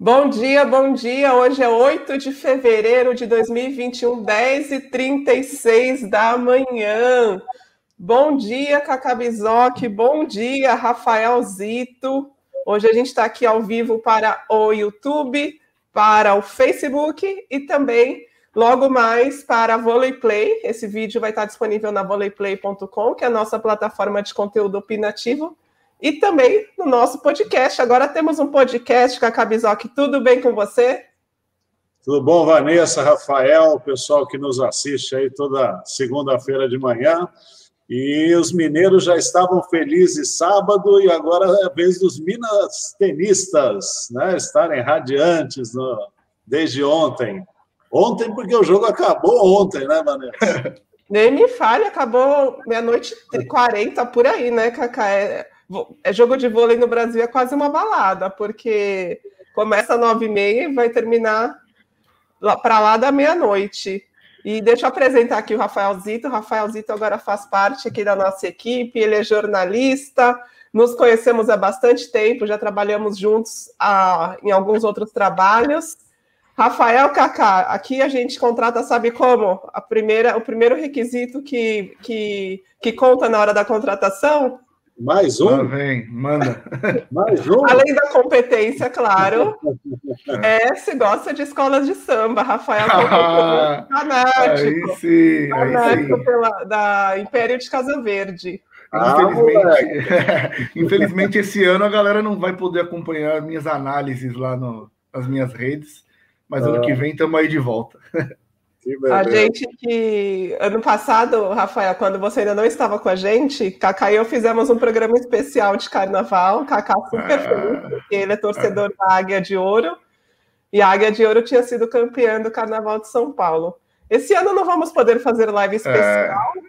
Bom dia, bom dia. Hoje é 8 de fevereiro de 2021, 10 e 36 da manhã. Bom dia, Cacá Bizoc. Bom dia, Rafael Zito. Hoje a gente está aqui ao vivo para o YouTube, para o Facebook e também logo mais para a Volleyplay. Esse vídeo vai estar disponível na volleyplay.com, que é a nossa plataforma de conteúdo opinativo e também no nosso podcast. Agora temos um podcast, Cacá Bizoc. Tudo bem com você? Tudo bom, Vanessa, Rafael, pessoal que nos assiste aí toda segunda-feira de manhã. E os mineiros já estavam felizes sábado e agora é a vez dos minas tenistas, né, estarem radiantes no, desde ontem. Ontem, porque o jogo acabou ontem, né, Vanessa? Nem me fale, acabou meia-noite e 40 por aí, né, Cacá? É jogo de vôlei no Brasil é quase uma balada, porque começa às nove e meia e vai terminar para lá da meia-noite. E deixa eu apresentar aqui o Rafael Zito. O Rafael Zito agora faz parte aqui da nossa equipe, ele é jornalista, nos conhecemos há bastante tempo, já trabalhamos juntos ah, em alguns outros trabalhos. Rafael Kaká, aqui a gente contrata, sabe como? A primeira, o primeiro requisito que, que, que conta na hora da contratação mais um? Ah, vem, manda. Mais um? Além da competência, claro. é, se gosta de escolas de samba, Rafael. Ah, fanático. Aí sim, fanático aí sim. Pela, da Império de Casa Verde. Infelizmente, ah, infelizmente, esse ano a galera não vai poder acompanhar minhas análises lá no, nas minhas redes, mas ah. ano que vem estamos aí de volta. A gente que ano passado, Rafael, quando você ainda não estava com a gente, Cacá e eu fizemos um programa especial de carnaval. Cacá super ah, feliz, porque ele é torcedor ah, da Águia de Ouro. E a Águia de Ouro tinha sido campeã do Carnaval de São Paulo. Esse ano não vamos poder fazer live especial, é...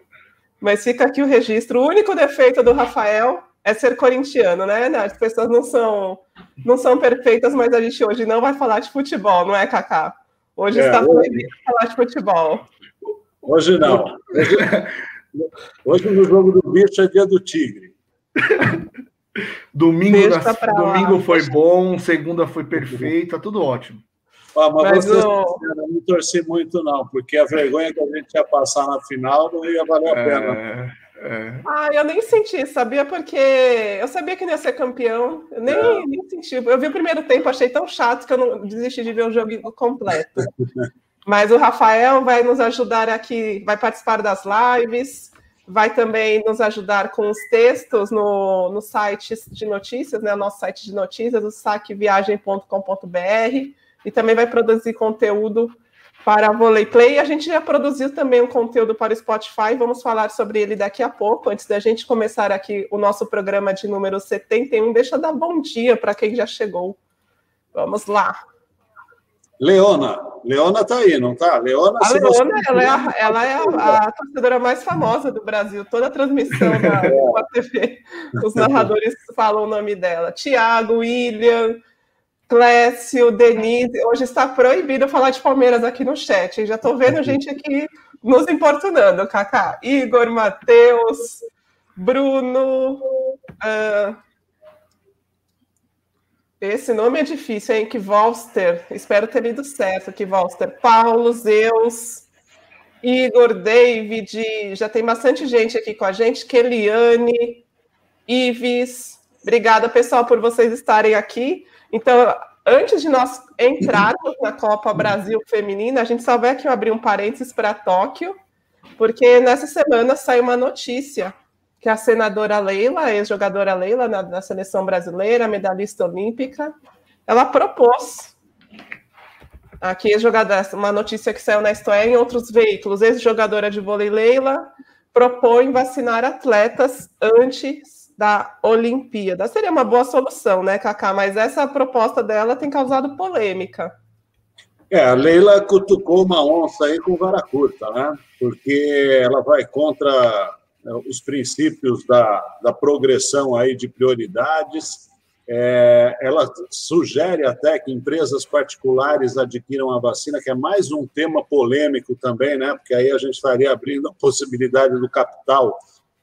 mas fica aqui o registro. O único defeito do Rafael é ser corintiano, né? As pessoas não são, não são perfeitas, mas a gente hoje não vai falar de futebol, não é, Cacá? Hoje é, está proibido falar de futebol. Hoje não. Hoje, hoje, no jogo do bicho é dia do tigre. domingo, na, domingo foi bom, segunda foi perfeita, tudo ótimo. Ah, mas, mas você o... não torci muito, não, porque a vergonha que a gente ia passar na final não ia valer a é, pena. É... Ah, eu nem senti, sabia? Porque eu sabia que não ia ser campeão. Eu nem, é. nem senti. Eu vi o primeiro tempo, achei tão chato que eu não desisti de ver o jogo completo. Mas o Rafael vai nos ajudar aqui, vai participar das lives, vai também nos ajudar com os textos no, no site de notícias, né? O nosso site de notícias, o saqueviagem.com.br, e também vai produzir conteúdo para a Volley Play. A gente já produziu também um conteúdo para o Spotify, vamos falar sobre ele daqui a pouco. Antes da gente começar aqui o nosso programa de número 71, deixa eu dar bom dia para quem já chegou. Vamos lá. Leona, Leona está aí, não está? Leona, a Leona, ela é, a, ela é a, a, torcedora mais famosa do Brasil. Toda a transmissão da, da TV, os narradores falam o nome dela. Tiago, William, Clécio, Denise, hoje está proibido falar de Palmeiras aqui no chat. Já estou vendo gente aqui nos importunando, Kaká. Igor, Matheus, Bruno. Uh... Esse nome é difícil, hein? Que Volster. Espero ter lido certo. Que Volster. Paulo, Zeus, Igor, David. Já tem bastante gente aqui com a gente. Keliane, Ives. Obrigada, pessoal, por vocês estarem aqui. Então, antes de nós entrarmos na Copa Brasil Feminina, a gente só vai aqui abrir um parênteses para Tóquio, porque nessa semana saiu uma notícia que a senadora Leila, ex-jogadora Leila na, na, seleção brasileira, medalhista olímpica, ela propôs. Aqui jogadora, uma notícia que saiu na História em outros veículos, ex-jogadora de vôlei Leila propõe vacinar atletas antes da Olimpíada. Seria uma boa solução, né, Cacá? Mas essa proposta dela tem causado polêmica. É, a Leila cutucou uma onça aí com vara curta, né? Porque ela vai contra é, os princípios da, da progressão aí de prioridades. É, ela sugere até que empresas particulares adquiram a vacina, que é mais um tema polêmico também, né? Porque aí a gente estaria abrindo a possibilidade do capital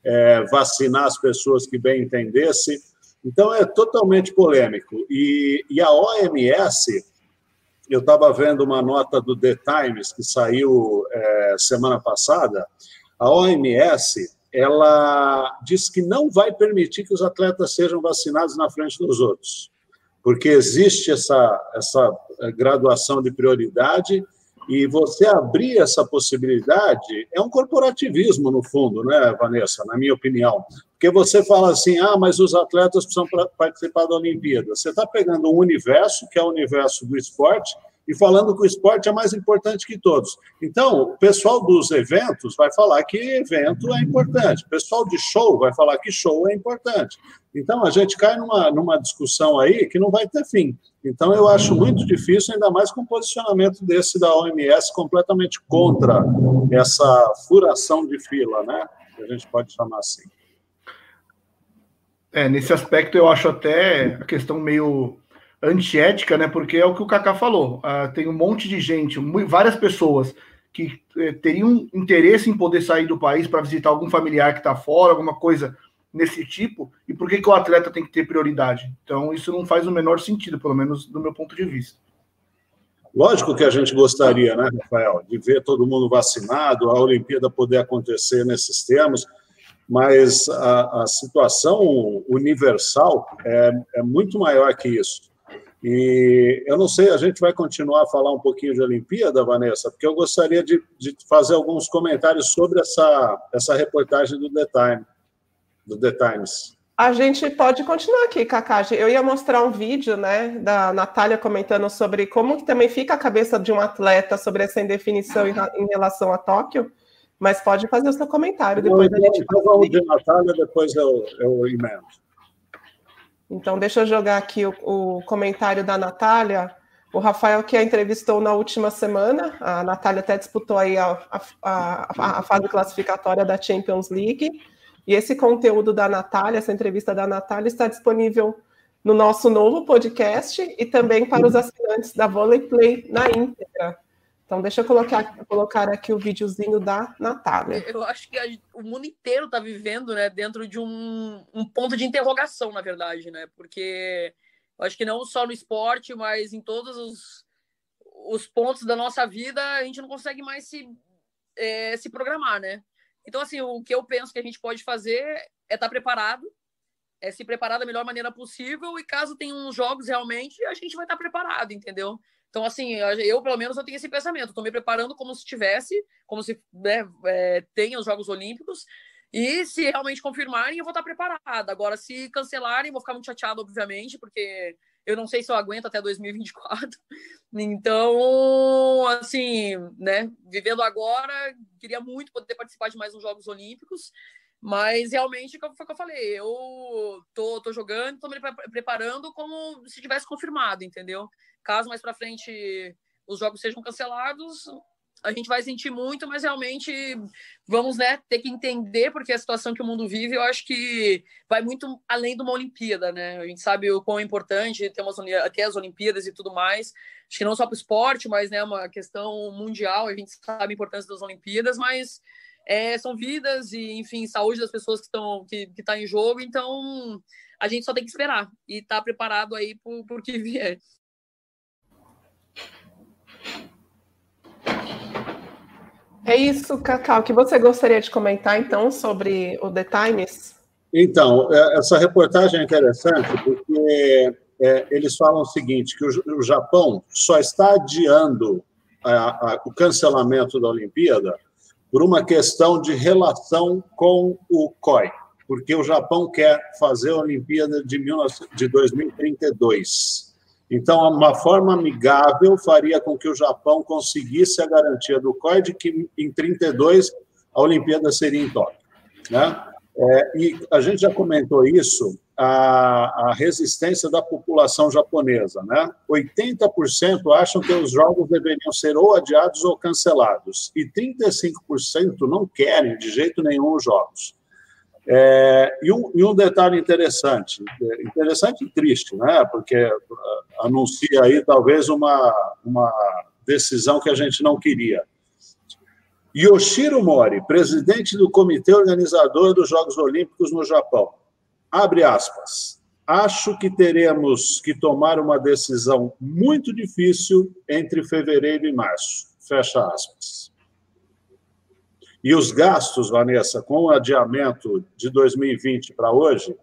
é, vacinar as pessoas que bem entendesse. Então é totalmente polêmico. E, e a OMS, eu estava vendo uma nota do The Times que saiu é, semana passada, a OMS ela diz que não vai permitir que os atletas sejam vacinados na frente dos outros, porque existe essa, essa eh, graduação de prioridade e você abrir essa possibilidade é um corporativismo, no fundo, né, Vanessa? Na minha opinião. Porque você fala assim, ah, mas os atletas precisam participar da Olimpíada. Você está pegando um universo, que é o universo do esporte, e falando que o esporte é mais importante que todos. Então, o pessoal dos eventos vai falar que evento é importante, o pessoal de show vai falar que show é importante. Então, a gente cai numa, numa discussão aí que não vai ter fim. Então, eu acho muito difícil, ainda mais com o posicionamento desse da OMS completamente contra essa furação de fila, né? Que a gente pode chamar assim. É, nesse aspecto eu acho até a questão meio antiética, né? Porque é o que o Kaká falou. Uh, tem um monte de gente, várias pessoas que eh, teriam interesse em poder sair do país para visitar algum familiar que está fora, alguma coisa nesse tipo. E por que, que o atleta tem que ter prioridade? Então, isso não faz o menor sentido, pelo menos do meu ponto de vista. Lógico que a gente gostaria, né, Rafael, de ver todo mundo vacinado, a Olimpíada poder acontecer nesses termos, mas a, a situação universal é, é muito maior que isso. E eu não sei, a gente vai continuar a falar um pouquinho de Olimpíada, Vanessa, porque eu gostaria de, de fazer alguns comentários sobre essa, essa reportagem do The, Time, do The Times. A gente pode continuar aqui, Cacá. Eu ia mostrar um vídeo, né, da Natália comentando sobre como que também fica a cabeça de um atleta sobre essa indefinição em, relação a Tóquio, mas pode fazer o seu comentário depois da gente. Então, vamos de Natália, depois eu, eu emendo. Então, deixa eu jogar aqui o, o, comentário da Natália. O Rafael, que a entrevistou na última semana, a Natália até disputou aí a, a, a, a fase classificatória da Champions League. E esse conteúdo da Natália, essa entrevista da Natália, está disponível no nosso novo podcast e também para os assinantes da Volley Play na íntegra. Então, deixa eu colocar, colocar aqui o videozinho da Natália. Eu acho que a, o mundo inteiro está vivendo né, dentro de um, um ponto de interrogação, na verdade, né? Porque eu acho que não só no esporte, mas em todos os, os pontos da nossa vida, a gente não consegue mais se, é, se programar, né? Então, assim, o que eu penso que a gente pode fazer é estar tá preparado, é se preparar da melhor maneira possível, e caso tenha uns jogos realmente, a gente vai estar tá preparado, entendeu? Então, assim, eu, pelo menos, eu tenho esse pensamento. Estou me preparando como se tivesse, como se né, é, tenha os Jogos Olímpicos. E se realmente confirmarem, eu vou estar preparada. Agora, se cancelarem, vou ficar muito chateado, obviamente, porque eu não sei se eu aguento até 2024. Então, assim, né, vivendo agora, queria muito poder participar de mais uns Jogos Olímpicos. Mas realmente, foi o que eu falei, eu tô, tô jogando, tô me preparando como se tivesse confirmado, entendeu? Caso mais para frente os jogos sejam cancelados, a gente vai sentir muito, mas realmente vamos né, ter que entender, porque a situação que o mundo vive, eu acho que vai muito além de uma Olimpíada, né? A gente sabe o quão importante ter umas, até as Olimpíadas e tudo mais. Acho que não só para o esporte, mas né, uma questão mundial, a gente sabe a importância das Olimpíadas, mas é, são vidas e, enfim, saúde das pessoas que estão que, que tá em jogo, então a gente só tem que esperar e estar tá preparado aí por, por que vier. É isso, Cacau, que você gostaria de comentar, então, sobre o The Times? Então, é, essa reportagem é interessante porque é, eles falam o seguinte, que o, o Japão só está adiando a, a, o cancelamento da Olimpíada por uma questão de relação com o COI, porque o Japão quer fazer a Olimpíada de, 19, de 2032. Então, uma forma amigável faria com que o Japão conseguisse a garantia do COI que em 32 a Olimpíada seria em Tóquio. Né? É, e a gente já comentou isso, a, a, resistência da população japonesa. Né? 80% acham que os jogos deveriam ser ou adiados ou cancelados, e 35% não querem de jeito nenhum os jogos. É, e, um, e, um, detalhe interessante, é, interessante e triste, né? Porque uh, anuncia aí talvez uma, uma decisão que a gente não queria. Yoshiro Mori, presidente do comitê organizador dos Jogos Olímpicos no Japão, abre aspas. acho que teremos que tomar uma decisão muito difícil entre fevereiro e março. Fecha aspas. E os gastos, Vanessa, com o adiamento de 2020 para hoje,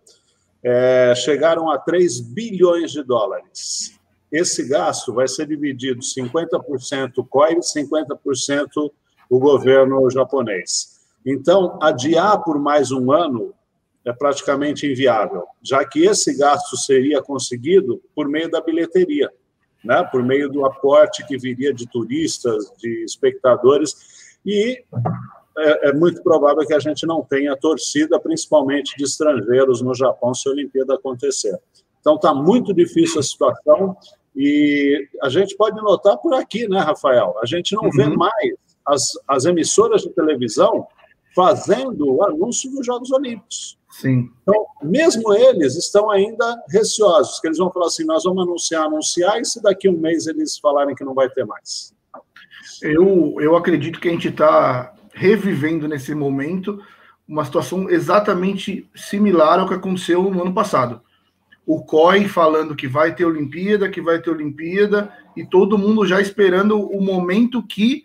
é, chegaram a 3 bilhões de dólares. Esse gasto vai ser dividido 50% COI e 50% o governo japonês. Então, adiar por mais um ano é praticamente inviável, já que esse gasto seria conseguido por meio da bilheteria, né? por meio do aporte que viria de turistas, de espectadores, e é, é muito provável que a gente não tenha torcida, principalmente de estrangeiros no Japão, se a Olimpíada acontecer. Então, está muito difícil a situação, e a gente pode notar por aqui, né, Rafael? A gente não uhum. vê mais as, as emissoras de televisão fazendo o anúncio dos Jogos Olímpicos. Sim. Então, mesmo eles estão ainda receosos, que eles vão falar assim, nós vamos anunciar, anunciar, e se daqui a um mês eles falarem que não vai ter mais? Eu, eu acredito que a gente está revivendo nesse momento uma situação exatamente similar ao que aconteceu no ano passado. O COI falando que vai ter Olimpíada, que vai ter Olimpíada, e todo mundo já esperando o momento que,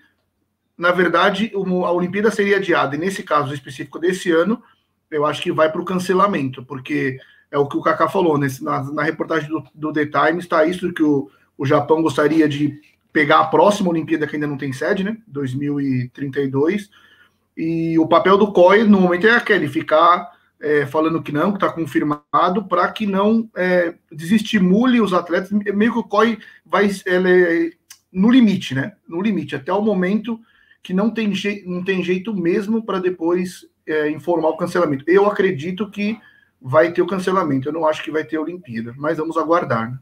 na verdade, a Olimpíada seria adiada. E nesse caso específico desse ano, eu acho que vai para o cancelamento, porque é o que o Kaká falou, nesse, na, na, reportagem do, do The Times está isso que o, o Japão gostaria de pegar a próxima Olimpíada que ainda não tem sede, né? 2032. E o papel do COI no momento é aquele, ficar é, falando que não, que está confirmado, para que não é, desestimule os atletas. Meio que o COI vai é, no limite, né? No limite, até o momento que não tem, não tem jeito mesmo para depois é, informar o cancelamento. Eu acredito que vai ter o cancelamento. Eu não acho que vai ter a Olimpíada, mas vamos aguardar. Né?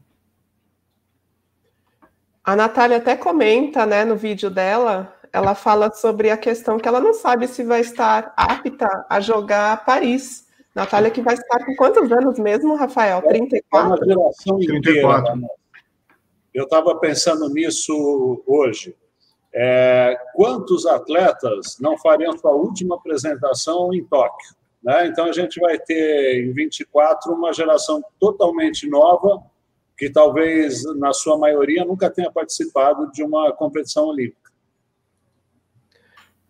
A Natália até comenta, né, no vídeo dela, ela fala sobre a questão que ela não sabe se vai estar apta a jogar Paris. Natália que vai estar com quantos anos mesmo, Rafael? 34? É uma geração inteira. 34. Né? Eu estava pensando nisso hoje. É, quantos atletas não fariam sua última apresentação em Tóquio? Né? Então, a gente vai ter em 24 uma geração totalmente nova, que talvez, na sua maioria, nunca tenha participado de uma competição olímpica.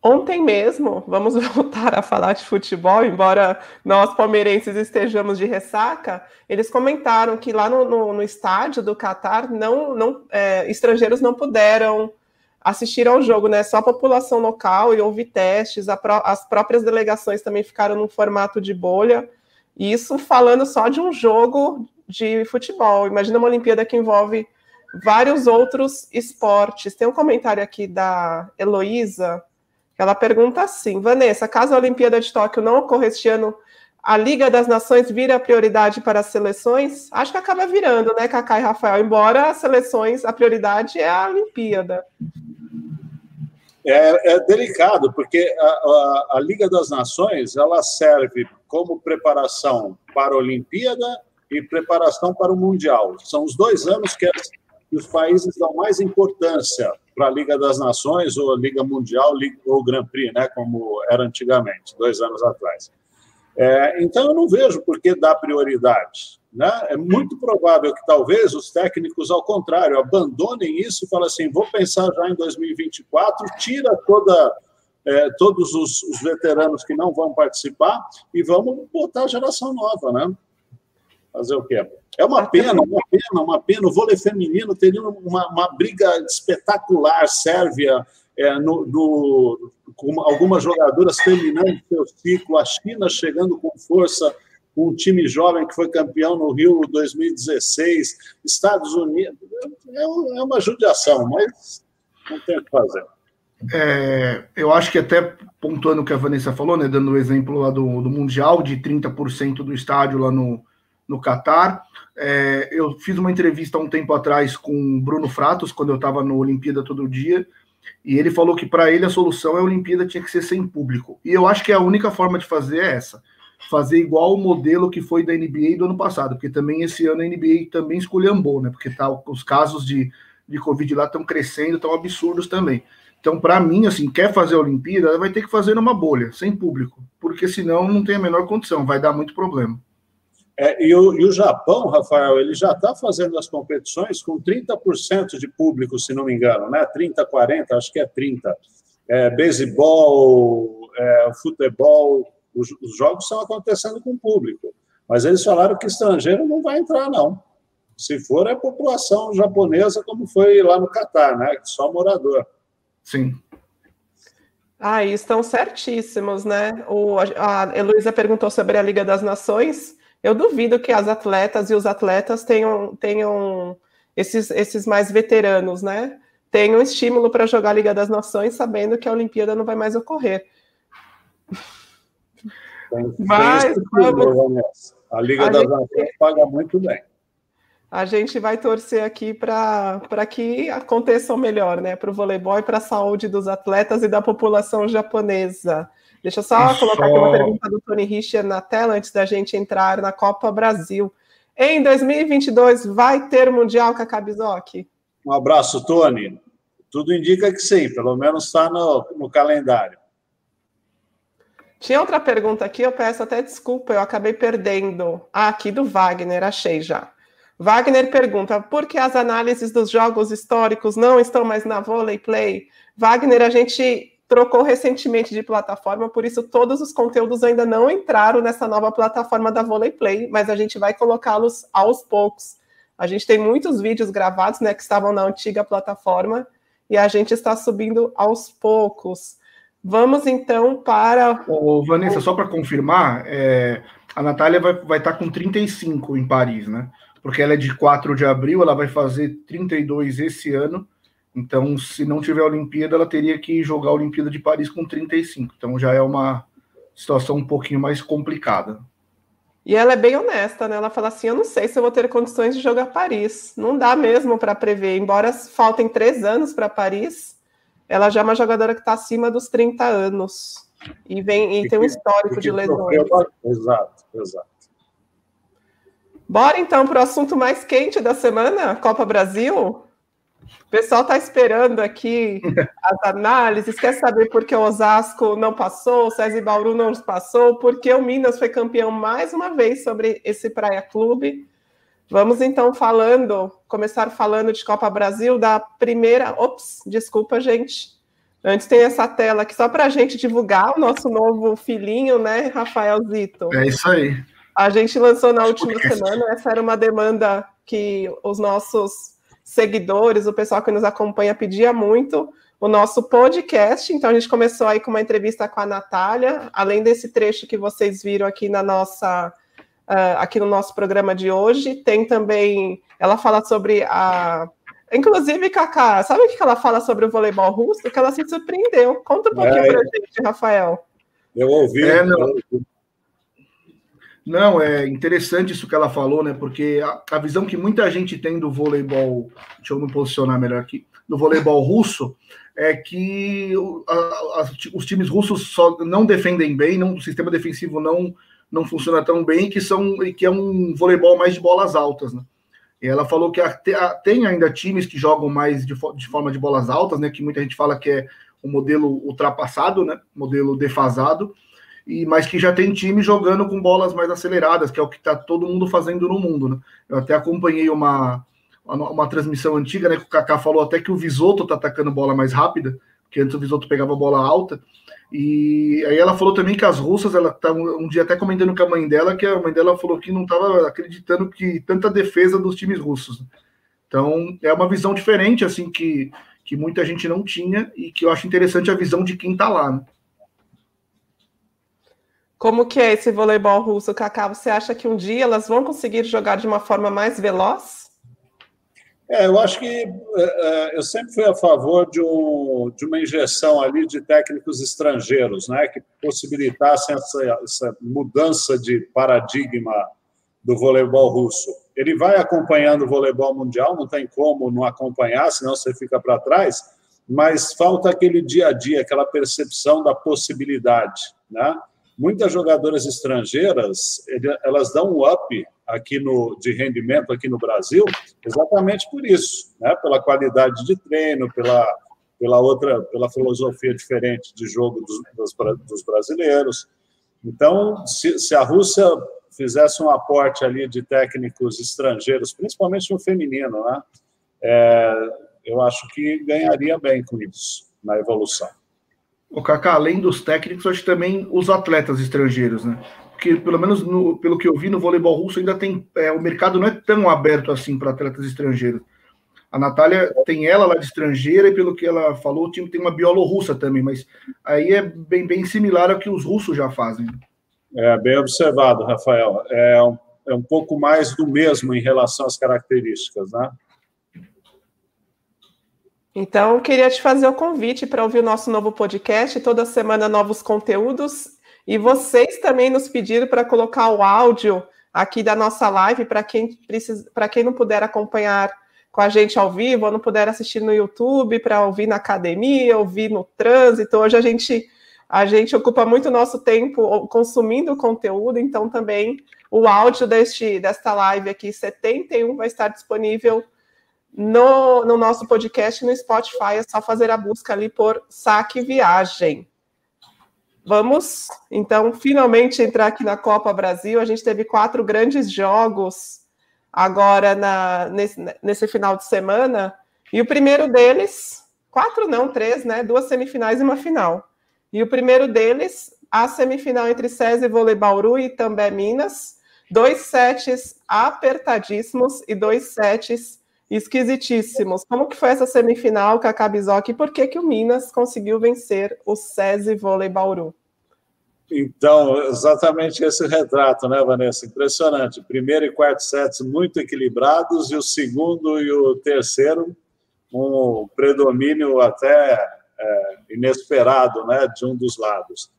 Ontem mesmo, vamos voltar a falar de futebol, embora nós palmeirenses estejamos de ressaca, eles comentaram que lá no, no, no estádio do Catar, não, não, é, estrangeiros não puderam assistir ao jogo, né? Só a população local e houve testes, as próprias delegações também ficaram num formato de bolha. Isso falando só de um jogo de futebol. Imagina uma Olimpíada que envolve vários outros esportes. Tem um comentário aqui da Heloísa, ela pergunta assim: Vanessa, caso a Olimpíada de Tóquio não ocorra este ano, a Liga das Nações vira prioridade para as seleções? Acho que acaba virando, né, Cacá e Rafael? Embora as seleções, a prioridade é a Olimpíada é, é delicado, porque a, a, a, Liga das Nações ela serve como preparação para a Olimpíada e preparação para o Mundial. São os dois anos que, as, que os países dão mais importância para a Liga das Nações, ou a Liga Mundial, ou Grand Prix, né, como era antigamente, dois anos atrás. É, então, eu não vejo por que dar prioridade. Né? É muito provável que talvez os técnicos, ao contrário, abandonem isso e falem assim: vou pensar já em 2024, tira toda, é, todos os, os, veteranos que não vão participar e vamos botar a geração nova. Né? Fazer o quê? É uma pena, uma pena, uma pena. O vôlei feminino teria uma, uma briga espetacular, Sérvia, é, no, no, com algumas jogadoras terminando seu ciclo, a China chegando com força, um time jovem que foi campeão no Rio 2016, Estados Unidos, é, é uma judiação, mas não tem o que fazer. É, eu acho que até pontuando o que a Vanessa falou, né, dando o exemplo lá do, do Mundial, de 30% do estádio lá no, no Catar. É, eu fiz uma entrevista há um tempo atrás com o Bruno Fratos, quando eu estava no Olimpíada Todo Dia, e ele falou que para ele a solução é a Olimpíada tinha que ser sem público. E eu acho que a única forma de fazer é essa. Fazer igual o modelo que foi da NBA do ano passado, porque também esse ano a NBA também esculhambou, né? Porque tá, os casos de, de Covid lá estão crescendo, estão absurdos também. Então, para mim, assim, quer fazer a Olimpíada, vai ter que fazer numa bolha, sem público, porque senão não tem a menor condição, vai dar muito problema. É, e, o, e, o, Japão, Rafael, ele já está fazendo as competições com 30% de público, se não me engano, né? 30, 40, acho que é 30. É, beisebol, é, futebol, os, os jogos estão acontecendo com público. Mas eles falaram que estrangeiro não vai entrar, não. Se for, é a população japonesa, como foi lá no Catar, né? Só morador. Sim. Ah, estão certíssimos, né? O, a Heloísa perguntou sobre a Liga das Nações. Eu duvido que as atletas e os atletas tenham, tenham esses, esses mais veteranos, né? Tenham estímulo para jogar a Liga das Nações, sabendo que a Olimpíada não vai mais ocorrer. Mas vamos... A Liga a das gente... Nações paga muito bem. A gente vai torcer aqui para que aconteça o melhor, né? Para o voleibol e para a saúde dos atletas e da população japonesa. Deixa eu só Isso. colocar aqui uma pergunta do Tony Richter na tela antes da gente entrar na Copa Brasil. Em 2022, vai ter Mundial, Kakabizok? Um abraço, Tony. Tudo indica que sim, pelo menos está no, no calendário. Tinha outra pergunta aqui, eu peço até desculpa, eu acabei perdendo. Ah, aqui do Wagner, achei já. Wagner pergunta: por que as análises dos jogos históricos não estão mais na Volley Play? Wagner, a gente trocou recentemente de plataforma, por isso todos os conteúdos ainda não entraram nessa nova plataforma da Volley Play, mas a gente vai colocá-los aos poucos. A gente tem muitos vídeos gravados, né, que estavam na antiga plataforma e a gente está subindo aos poucos. Vamos então para. Ô, Vanessa, só para confirmar, é, a Natália vai, vai estar tá com 35 em Paris, né? Porque ela é de 4 de abril, ela vai fazer 32 esse ano. Então, se não tiver Olimpíada, ela teria que jogar a Olimpíada de Paris com 35. Então, já é uma situação um pouquinho mais complicada. E ela é bem honesta, né? Ela fala assim: Eu não sei se eu vou ter condições de jogar Paris. Não dá mesmo para prever. Embora faltem três anos para Paris, ela já é uma jogadora que está acima dos 30 anos. E, vem, e tem um histórico de lesões. Exato, exato. Bora então para o assunto mais quente da semana, Copa Brasil. O pessoal está esperando aqui as análises, quer saber por que o Osasco não passou, o César Bauru não passou, porque o Minas foi campeão mais uma vez sobre esse Praia Clube. Vamos então falando, começar falando de Copa Brasil, da primeira. Ops, desculpa, gente. Antes tem essa tela aqui só para a gente divulgar o nosso novo filhinho, né, Rafael Zito? É isso aí. A gente lançou na última semana, essa era uma demanda que os nossos seguidores, o pessoal que nos acompanha pedia muito, o nosso podcast. Então a gente começou aí com uma entrevista com a Natália, além desse trecho que vocês viram aqui na nossa uh, aqui no nosso programa de hoje. Tem também, ela fala sobre a Inclusive, Cacá, sabe o que ela fala sobre o voleibol russo? Que ela se surpreendeu. Conta um pouquinho é, pra gente, Rafael. Eu ouvi. É, não. Não, é interessante isso que ela falou, né? Porque a, a, visão que muita gente tem do voleibol, deixa eu me posicionar melhor aqui, do voleibol russo, é que a, a, os times russos só não defendem bem, não, o sistema defensivo não, não funciona tão bem, que são que é um voleibol mais de bolas altas, né? E ela falou que tem ainda times que jogam mais de, de forma de bolas altas, né? Que muita gente fala que é o um modelo ultrapassado, né? Modelo defasado e mas que já tem time jogando com bolas mais aceleradas, que é o que está todo mundo fazendo no mundo. Né? Eu até acompanhei uma, uma, uma, transmissão antiga, né? Que o Kaká falou até que o Visoto está atacando bola mais rápida, que antes o Visoto pegava bola alta. E aí ela falou também que as russas, ela tá um dia até comentando com a mãe dela, que a mãe dela falou que não estava acreditando que tanta defesa dos times russos. Então é uma visão diferente, assim, que, que muita gente não tinha e que eu acho interessante a visão de quem está lá. Né? Como que é esse voleibol russo, Cacá? Você acha que um dia elas vão conseguir jogar de uma forma mais veloz? É, eu acho que é, é, eu sempre fui a favor de, um, de, uma injeção ali de técnicos estrangeiros, né, que possibilitassem essa, essa mudança de paradigma do voleibol russo. Ele vai acompanhando o voleibol mundial, não tem como não acompanhar, senão você fica para trás, mas falta aquele dia a dia, aquela percepção da possibilidade, né? Muitas jogadoras estrangeiras elas dão um up aqui no de rendimento aqui no Brasil exatamente por isso né pela qualidade de treino pela pela outra pela filosofia diferente de jogo dos, dos, dos brasileiros Então, se, se a Rússia fizesse um aporte ali de técnicos estrangeiros, principalmente no feminino, né? É, eu acho que ganharia bem com isso na evolução. O Kaká, além dos técnicos, acho que também os atletas estrangeiros, né? Porque, pelo menos no, pelo que eu vi no voleibol russo, ainda tem. É, o mercado não é tão aberto assim para atletas estrangeiros. A Natália tem ela lá de estrangeira, e pelo que ela falou, o time tem uma bielorrussa também, mas aí é bem, bem similar ao que os russos já fazem. É bem observado, Rafael. É um, é um pouco mais do mesmo em relação às características, né? Então, queria te fazer o convite para ouvir o nosso novo podcast, toda semana novos conteúdos. E vocês também nos pediram para colocar o áudio aqui da nossa live para quem precisa, para quem não puder acompanhar com a gente ao vivo, ou não puder assistir no YouTube, para ouvir na academia, ouvir no trânsito. Hoje a gente a gente ocupa muito nosso tempo consumindo conteúdo, então também o áudio deste, desta live aqui, 71, vai estar disponível no, no nosso podcast no Spotify. É só fazer a busca ali por Saque Viagem. Vamos, então, finalmente entrar aqui na Copa Brasil. A gente teve quatro grandes jogos agora na, nesse, nesse final de semana. E o primeiro deles, quatro não, três, né? Duas semifinais e uma final. E o primeiro deles, a semifinal entre SESI Vôlei Bauru e também Minas. Dois sets apertadíssimos e dois sets esquisitíssimos. Como que foi essa semifinal, Cacá Bizoc, e por que, que o Minas conseguiu vencer o SESI Vôlei Bauru? Então, exatamente esse retrato, né, Vanessa? Impressionante. Primeiro e quarto sets muito equilibrados, e o segundo e o terceiro, um predomínio até é, inesperado né, de um dos lados.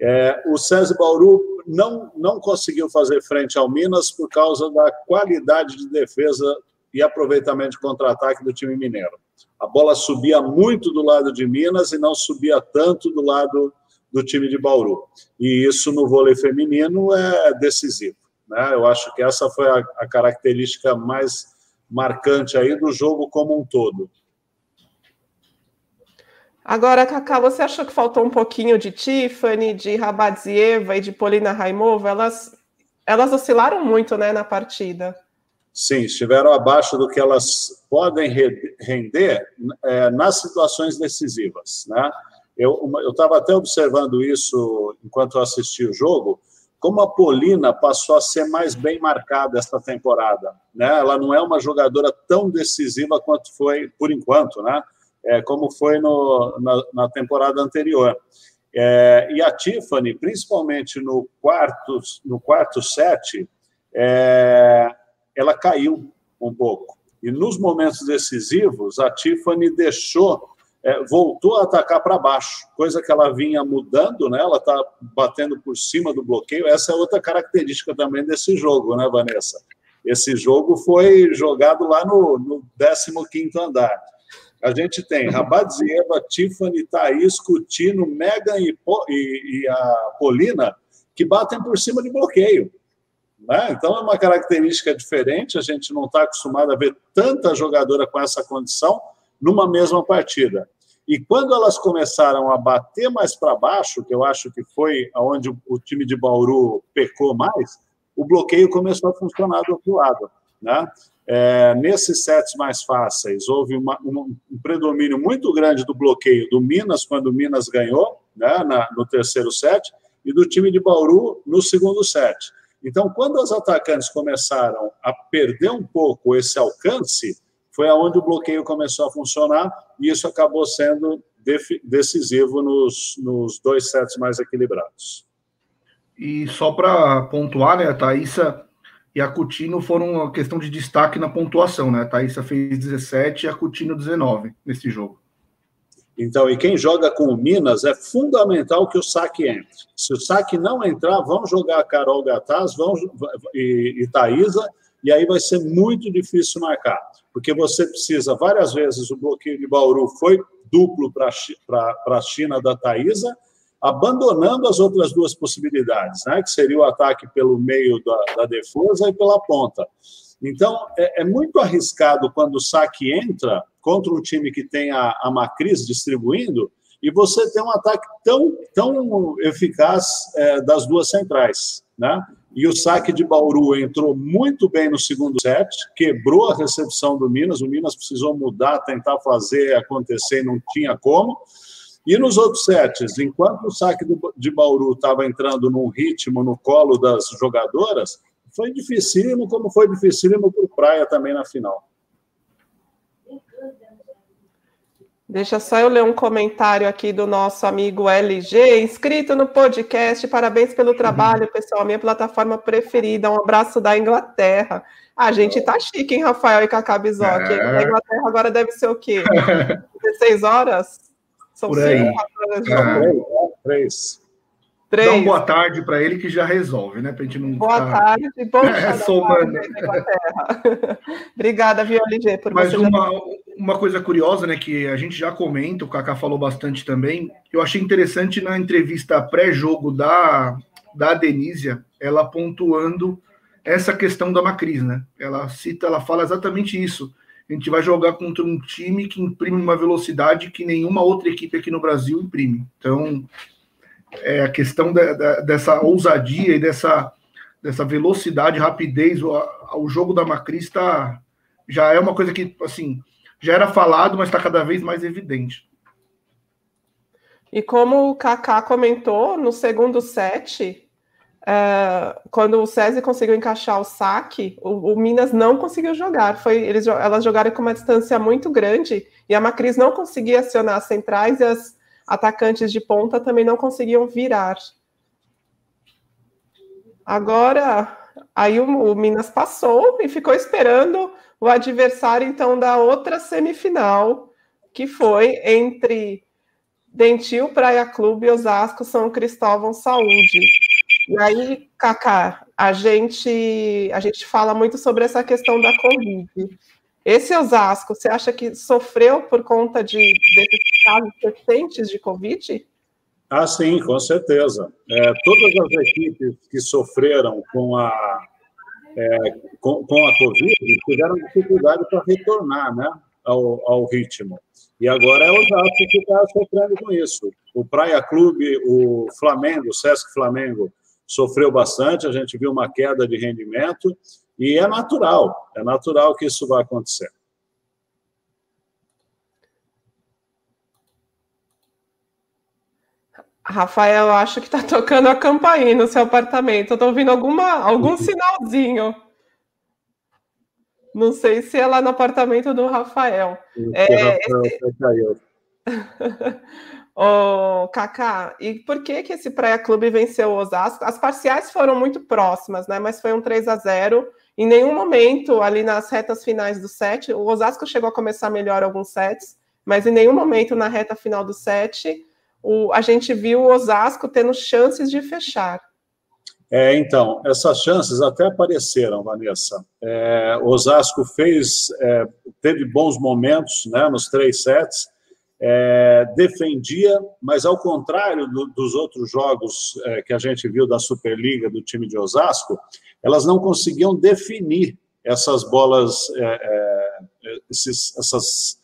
É, o César Bauru não, não conseguiu fazer frente ao Minas por causa da qualidade de defesa e aproveitamento de contra-ataque do time mineiro. A bola subia muito do lado de Minas e não subia tanto do lado do time de Bauru. E isso no vôlei feminino é decisivo. Né? Eu acho que essa foi a, a característica mais marcante aí do jogo como um todo. Agora, Cacá, você achou que faltou um pouquinho de Tiffany, de Rabadzieva e de Polina Raimova? Elas, elas oscilaram muito né, na partida. Sim, estiveram abaixo do que elas podem render é, nas situações decisivas. Né? Eu estava até observando isso enquanto eu assisti o jogo, como a Polina passou a ser mais bem marcada esta temporada. Né? Ela não é uma jogadora tão decisiva quanto foi, por enquanto, né? é, como foi no, na, na temporada anterior. É, e a Tiffany, principalmente no quarto, no quarto set, é, ela caiu um pouco. E nos momentos decisivos, a Tiffany deixou, é, voltou a atacar para baixo, coisa que ela vinha mudando, né? ela está batendo por cima do bloqueio. Essa é outra característica também desse jogo, né, Vanessa? Esse jogo foi jogado lá no, no 15 andar. A gente tem Rabadzieva, Tiffany, Thaís, Coutinho, Megan e, e, e, a Polina, que batem por cima de bloqueio. Né? Então, é uma característica diferente, a gente não está acostumado a ver tanta jogadora com essa condição numa mesma partida. E quando elas começaram a bater mais para baixo, que eu acho que foi onde o time de Bauru pecou mais, o bloqueio começou a funcionar do outro lado. Né? É, nesses sets mais fáceis, houve uma, um, um, predomínio muito grande do bloqueio do Minas, quando o Minas ganhou né, na, no terceiro set, e do time de Bauru no segundo set. Então, quando os atacantes começaram a perder um pouco esse alcance, foi aonde o bloqueio começou a funcionar, e isso acabou sendo decisivo nos, nos dois sets mais equilibrados. E só para pontuar, né, a Thaisa e a Coutinho foram uma questão de destaque na pontuação, né? A Thaísa fez 17 e a Coutinho 19 nesse jogo. Então, e quem joga com o Minas é fundamental que o saque entre. Se o saque não entrar, vão jogar a Carol Gataz vão, e, e Thaisa, e aí vai ser muito difícil marcar. Porque você precisa, várias vezes, o bloqueio de Bauru foi duplo para a China da Thaisa, abandonando as outras duas possibilidades, né, que seria o ataque pelo meio da, da defesa e pela ponta. Então, é, é, muito arriscado quando o saque entra contra um time que tem a, a Macris distribuindo, e você tem um ataque tão, tão eficaz é, das duas centrais, né? E o saque de Bauru entrou muito bem no segundo set, quebrou a recepção do Minas. O Minas precisou mudar, tentar fazer acontecer não tinha como. E nos outros sets, enquanto o saque de Bauru estava entrando num ritmo no colo das jogadoras, foi dificílimo, como foi dificílimo para o Praia também na final. Deixa só eu ler um comentário aqui do nosso amigo LG, inscrito no podcast. Parabéns pelo trabalho, pessoal. Minha plataforma preferida. Um abraço da Inglaterra. A gente tá chique, hein, Rafael e Cacá Bizoc? É. A Inglaterra agora deve ser o quê? 16 horas? São Por aí. Cinco, é. Três. Três. Dá uma boa tarde para ele que já resolve, né? Para gente não boa ficar... tarde, bom é, somando. Obrigada, viu, LG, por Mas uma, já... uma coisa curiosa, né, que a gente já comenta, o Kaká falou bastante também. Eu achei interessante na entrevista pré-jogo da da Denísia, ela pontuando essa questão da Macris, né? Ela cita, ela fala exatamente isso. A gente vai jogar contra um time que imprime uma velocidade que nenhuma outra equipe aqui no Brasil imprime. Então, é, a questão dessa ousadia e dessa, dessa velocidade, rapidez, o, o jogo da Macris tá, já é uma coisa que, assim, já era falado, mas está cada vez mais evidente. E como o Kaká comentou, no segundo set, é, quando o César conseguiu encaixar o saque, o, o, Minas não conseguiu jogar. Foi, eles, elas jogaram com uma distância muito grande e a Macris não conseguia acionar as centrais e as atacantes de ponta também não conseguiam virar. Agora, aí o, o Minas passou e ficou esperando o adversário, então, da outra semifinal, que foi entre Dentil, Praia Clube Osasco São Cristóvão Saúde. E aí, Kaká, a gente, a gente fala muito sobre essa questão da Covid. Esse Osasco, você acha que sofreu por conta de, desses casos recentes de Covid? Ah, sim, com certeza. É, todas as equipes que sofreram com a, é, com, com, a Covid tiveram dificuldade para retornar né, ao, ao, ritmo. E agora é o Osasco que está sofrendo com isso. O Praia Clube, o Flamengo, o Sesc Flamengo, sofreu bastante, a gente viu uma queda de rendimento, e é natural, é natural que isso vai acontecer. Rafael, acho que está tocando a campainha no seu apartamento. Estou ouvindo alguma, algum sinalzinho. Não sei se é lá no apartamento do Rafael. É, Rafael esse... Ô, Kaká, e por que que esse Praia Clube venceu o Osasco? As parciais foram muito próximas, né? Mas foi um 3 a 0 em nenhum momento, ali nas retas finais do set, o Osasco chegou a começar melhor alguns sets, mas em nenhum momento na reta final do set, o, a gente viu o Osasco tendo chances de fechar. É, então, essas chances até apareceram, Vanessa. É, Osasco fez, é, teve bons momentos né, nos três sets, é, defendia, mas ao contrário do, dos outros jogos é, que a gente viu da Superliga do time de Osasco, elas não conseguiam definir essas bolas, é, é esses, essas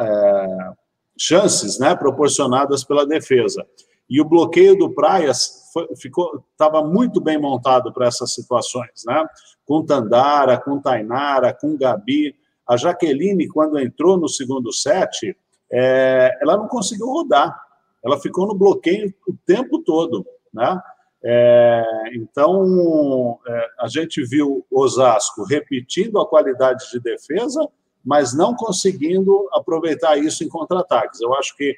é, chances né, proporcionadas pela defesa. E o bloqueio do Praias ficou estava muito bem montado para essas situações, né? Com Tandara, com Tainara, com Gabi. A Jaqueline, quando entrou no segundo set, é, ela não conseguiu rodar. Ela ficou no bloqueio o tempo todo, né? É, então, é, a gente viu Osasco repetindo a qualidade de defesa, mas não conseguindo aproveitar isso em contra-ataques. Eu acho que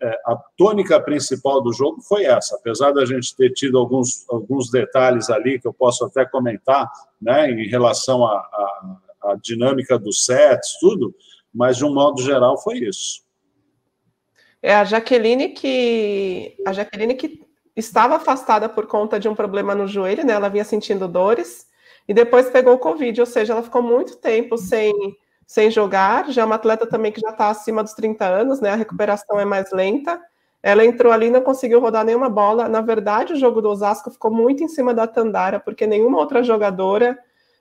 é, a tônica principal do jogo foi essa, apesar da gente ter tido alguns, alguns detalhes ali que eu posso até comentar, né, em relação à dinâmica dos sets, tudo, mas de um modo geral foi isso. É a Jaqueline que a Jaqueline que estava afastada por conta de um problema no joelho, né? Ela vinha sentindo dores e depois pegou o Covid, ou seja, ela ficou muito tempo sem, sem jogar. Já é uma atleta também que já está acima dos 30 anos, né? A recuperação é mais lenta. Ela entrou ali e não conseguiu rodar nenhuma bola. Na verdade, o jogo do Osasco ficou muito em cima da Tandara, porque nenhuma outra jogadora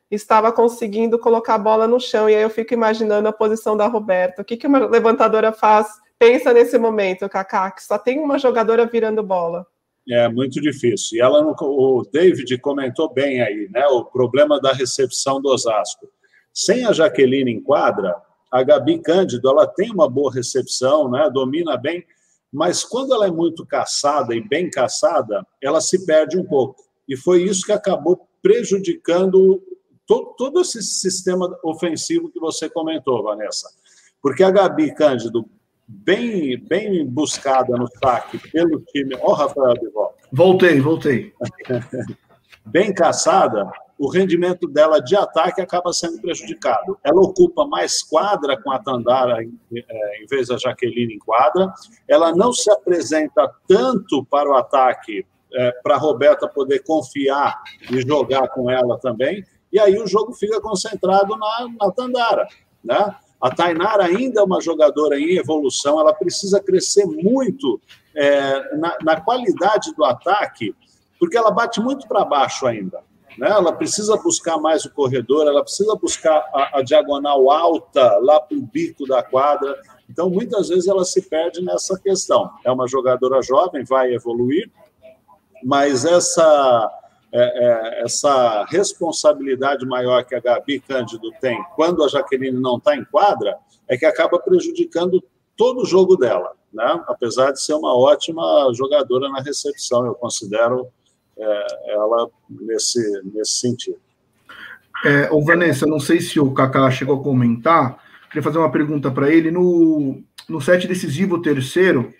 estava conseguindo colocar a bola no chão. E aí eu fico imaginando a posição da Roberta. O que, que uma levantadora faz pensa nesse momento, Kaká, que só tem uma jogadora virando bola? É muito difícil. E ela, o David comentou bem aí, né? O problema da recepção do Osasco. Sem a Jaqueline em quadra, a Gabi Cândido, ela tem uma boa recepção, né? Domina bem, mas quando ela é muito caçada e bem caçada, ela se perde um pouco. E foi isso que acabou prejudicando todo, todo esse sistema ofensivo que você comentou, Vanessa. Porque a Gabi Cândido, bem, bem buscada no saque pelo time. Ó, oh, Rafael de volta. Voltei, voltei. bem caçada, o rendimento dela de ataque acaba sendo prejudicado. Ela ocupa mais quadra com a Tandara em, é, em vez da Jaqueline em quadra. Ela não se apresenta tanto para o ataque é, para a Roberta poder confiar e jogar com ela também. E aí o jogo fica concentrado na, na Tandara. Né? A Tainara ainda é uma jogadora em evolução, ela precisa crescer muito é, na, na, qualidade do ataque, porque ela bate muito para baixo ainda. Né? Ela precisa buscar mais o corredor, ela precisa buscar a, a diagonal alta lá para o bico da quadra. Então, muitas vezes ela se perde nessa questão. É uma jogadora jovem, vai evoluir, mas essa é, é, essa responsabilidade maior que a Gabi Cândido tem quando a Jaqueline não está em quadra é que acaba prejudicando todo o jogo dela, né? apesar de ser uma ótima jogadora na recepção, eu considero é, ela nesse, nesse sentido. É, Vanessa, não sei se o Kaká chegou a comentar, queria fazer uma pergunta para ele. No, no set decisivo terceiro,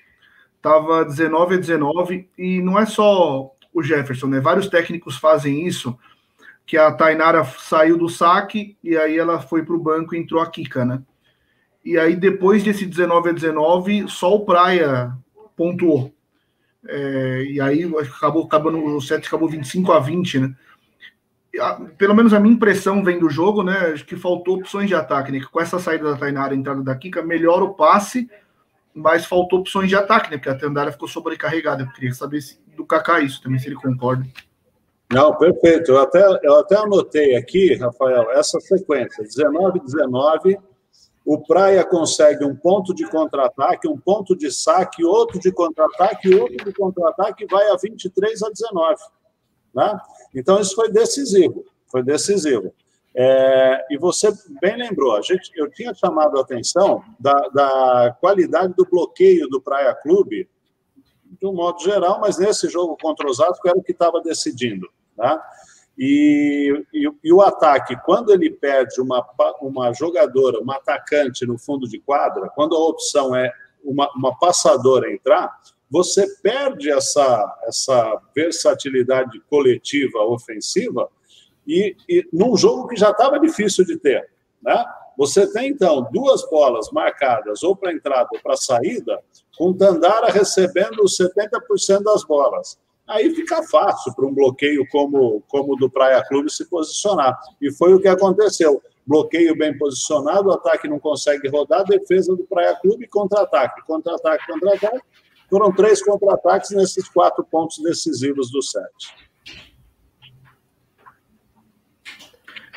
estava 19 a 19, e não é só o Jefferson, né? Vários técnicos fazem isso, que a Tainara saiu do saque e aí ela foi para o banco e entrou a Kika, né? E aí depois desse 19 a 19, só o Praia pontuou. É, e aí acabou, acabou no set acabou 25 a 20, né? Pelo menos a minha impressão vem do jogo, né? Acho que faltou opções de ataque, né? Com essa saída da Tainara, entrada da Kika, melhora o passe, mas faltou opções de ataque, né? Porque a Tandara ficou sobrecarregada. Eu queria saber se do Kaká isso também, se ele concorda. Não, perfeito. Eu até, eu até anotei aqui, Rafael, essa sequência: 19, 19. O Praia consegue um ponto de contra-ataque, um ponto de saque, outro de contra-ataque, outro de contra-ataque, vai a 23 a 19. Né? Então, isso foi decisivo. Foi decisivo. É, e você bem lembrou, a gente, eu tinha chamado a atenção da, da qualidade do bloqueio do Praia Clube de um modo geral, mas nesse jogo contra o Osasco era o que estava decidindo. Né? E, e, e, o ataque, quando ele perde uma, uma jogadora, uma atacante no fundo de quadra, quando a opção é uma, uma passadora entrar, você perde essa, essa versatilidade coletiva ofensiva e, e num jogo que já estava difícil de ter. Né? Você tem, então, duas bolas marcadas ou para entrada ou para saída, com Tandara recebendo 70% das bolas. Aí fica fácil para um bloqueio como, como o do Praia Clube se posicionar. E foi o que aconteceu. Bloqueio bem posicionado, o ataque não consegue rodar, defesa do Praia Clube, contra-ataque, contra-ataque, contra-ataque. Foram três contra-ataques nesses quatro pontos decisivos do set.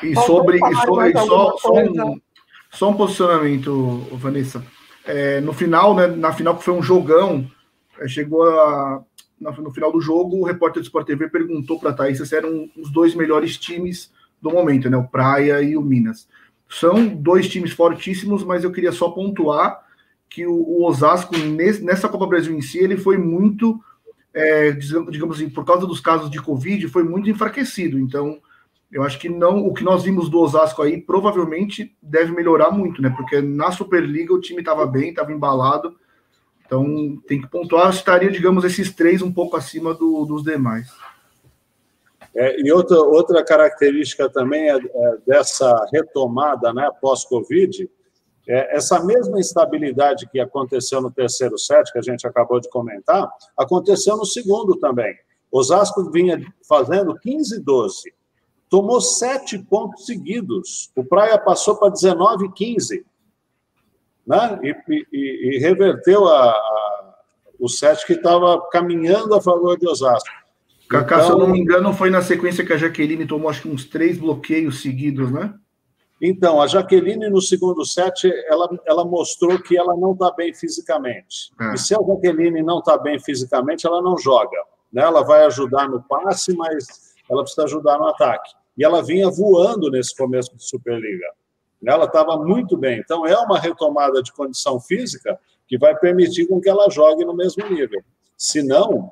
E sobre, e sobre só, só, um, só um posicionamento, Vanessa. É, no final, né, na final que foi um jogão, é, chegou a, no final do jogo, o repórter do Sport TV perguntou para a Thaís se eram os dois melhores times do momento, né, o Praia e o Minas. São dois times fortíssimos, mas eu queria só pontuar que o, o Osasco, nesse, nessa Copa Brasil em si, ele foi muito, é, digamos assim, por causa dos casos de Covid, foi muito enfraquecido. Então, eu acho que não, o que nós vimos do Osasco aí provavelmente deve melhorar muito, né? Porque na Superliga o time estava bem, estava embalado. Então tem que pontuar, estaria, digamos, esses três um pouco acima do, dos demais. É, e outra, outra característica também é, é dessa retomada né, pós-Covid, é essa mesma instabilidade que aconteceu no terceiro set, que a gente acabou de comentar, aconteceu no segundo também. Osasco vinha fazendo 15 12 tomou sete pontos seguidos. O Praia passou para 19 e 15. Né? E, e, e reverteu a, a, o set que estava caminhando a favor de Osasco. Cacá, então, se eu não então, me engano, foi na sequência que a Jaqueline tomou acho que uns três bloqueios seguidos, né? Então, a Jaqueline, no segundo set, ela, ela mostrou que ela não está bem fisicamente. É. E se a Jaqueline não está bem fisicamente, ela não joga. Né? Ela vai ajudar no passe, mas ela precisa ajudar no ataque. E ela vinha voando nesse começo de Superliga. Ela estava muito bem. Então, é uma retomada de condição física que vai permitir com que ela jogue no mesmo nível. Se não,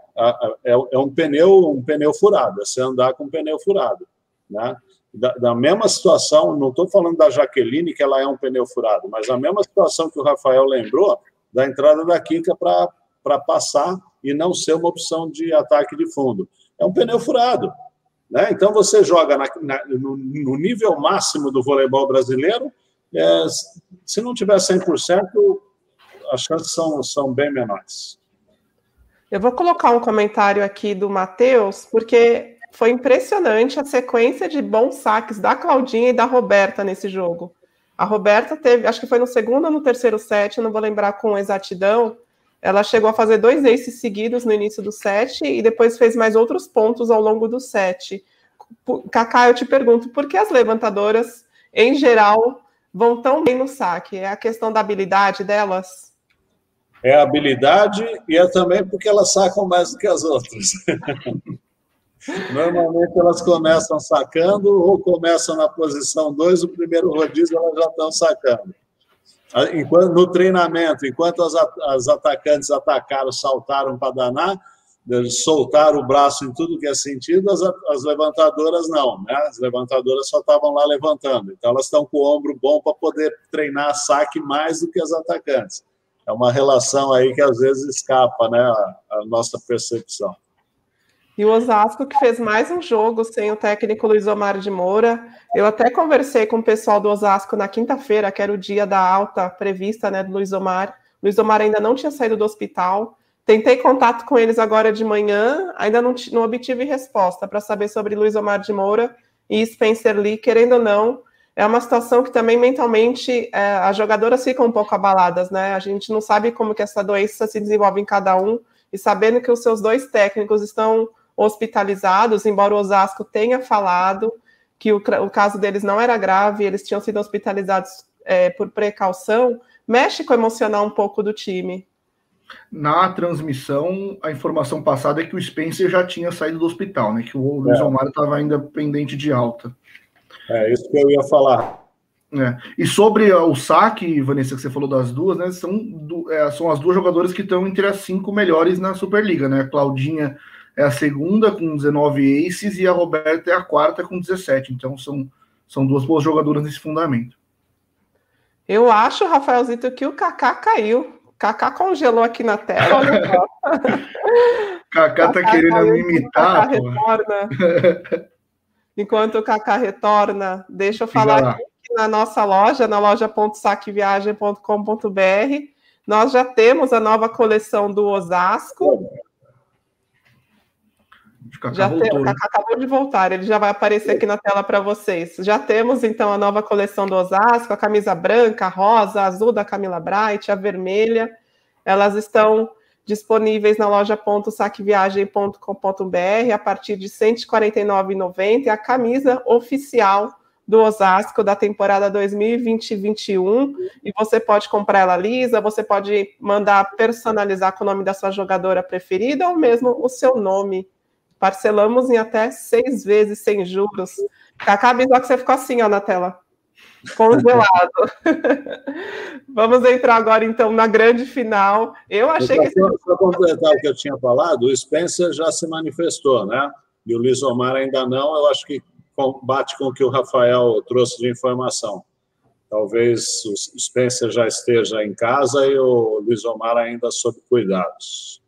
é, é um pneu, um pneu furado, é você andar com um pneu furado. Né? Da, da mesma situação, não estou falando da Jaqueline, que ela é um pneu furado, mas a mesma situação que o Rafael lembrou, da entrada da Kika para passar e não ser uma opção de ataque de fundo. É um pneu furado. Né? Então, você joga na, na, no, no, nível máximo do voleibol brasileiro, é, se não tiver 100%, as chances são, são bem menores. Eu vou colocar um comentário aqui do Matheus, porque foi impressionante a sequência de bons saques da Claudinha e da Roberta nesse jogo. A Roberta teve, acho que foi no segundo ou no terceiro set, não vou lembrar com exatidão. Ela chegou a fazer dois aces seguidos no início do set e depois fez mais outros pontos ao longo do set. Kaká, eu te pergunto, por que as levantadoras, em geral, vão tão bem no saque? É a questão da habilidade delas? É a habilidade e é também porque elas sacam mais do que as outras. Normalmente elas começam sacando ou começam na posição 2, o primeiro rodízio elas já estão sacando. Enquanto, no treinamento, enquanto as, as atacantes atacaram, saltaram para danar, soltaram o braço em tudo que é sentido, as, as levantadoras não, né? As levantadoras só estavam lá levantando. Então elas estão com o ombro bom para poder treinar saque mais do que as atacantes. É uma relação aí que às vezes escapa, né, a, a nossa percepção. E o Osasco que fez mais um jogo sem o técnico Luiz Omar de Moura. Eu até conversei com o pessoal do Osasco na quinta-feira, que era o dia da alta prevista, né, do Luiz Omar. Luiz Omar ainda não tinha saído do hospital. Tentei contato com eles agora de manhã, ainda não, não obtive resposta para saber sobre Luiz Omar de Moura e Spencer Lee, querendo ou não, é uma situação que também mentalmente é, as jogadoras ficam um pouco abaladas, né? A gente não sabe como que essa doença se desenvolve em cada um, e sabendo que os seus dois técnicos estão hospitalizados, embora o Osasco tenha falado que o, o caso deles não era grave, eles tinham sido hospitalizados é, por precaução, mexe com o emocional um pouco do time. Na transmissão, a informação passada é que o Spencer já tinha saído do hospital, né? Que o Luiz é. Omar estava ainda pendente de alta. É isso que eu ia falar. É. E sobre o saque, Vanessa, que você falou das duas, né? São, do, é, são as duas jogadoras que estão entre as cinco melhores na Superliga, né? A Claudinha é a segunda com 19 aces e a Roberta é a quarta com 17. Então são, são duas boas jogadoras nesse fundamento. Eu acho, Rafaelzito, que o Kaká caiu. Kaká congelou aqui na tela. Kaká tá querendo me imitar. Retorna. Enquanto o Kaká retorna, deixa eu falar aqui na nossa loja, na loja.saqueviagem.com.br, nós já temos a nova coleção do Osasco. Já tem, o Kaká acabou de voltar, ele já vai aparecer aqui na tela para vocês. Já temos então a nova coleção do Osasco, a camisa branca, a rosa, a azul da Camila Bright, a vermelha. Elas estão disponíveis na loja.saqueviagem.com.br a partir de R$ 149,90 a camisa oficial do Osasco da temporada 2020-21 e você pode comprar ela lisa, você pode mandar personalizar com o nome da sua jogadora preferida ou mesmo o seu nome Parcelamos em até seis vezes sem juros. Cacá Bisoc, você ficou assim ó, na tela. Congelado. Vamos entrar agora, então, na grande final. Eu achei eu, que. Para completar o que eu tinha falado, o Spencer já se manifestou, né? E o Luiz Omar ainda não. Eu acho que bate com o que o Rafael trouxe de informação. Talvez o Spencer já esteja em casa e o Luiz Omar ainda sob cuidados.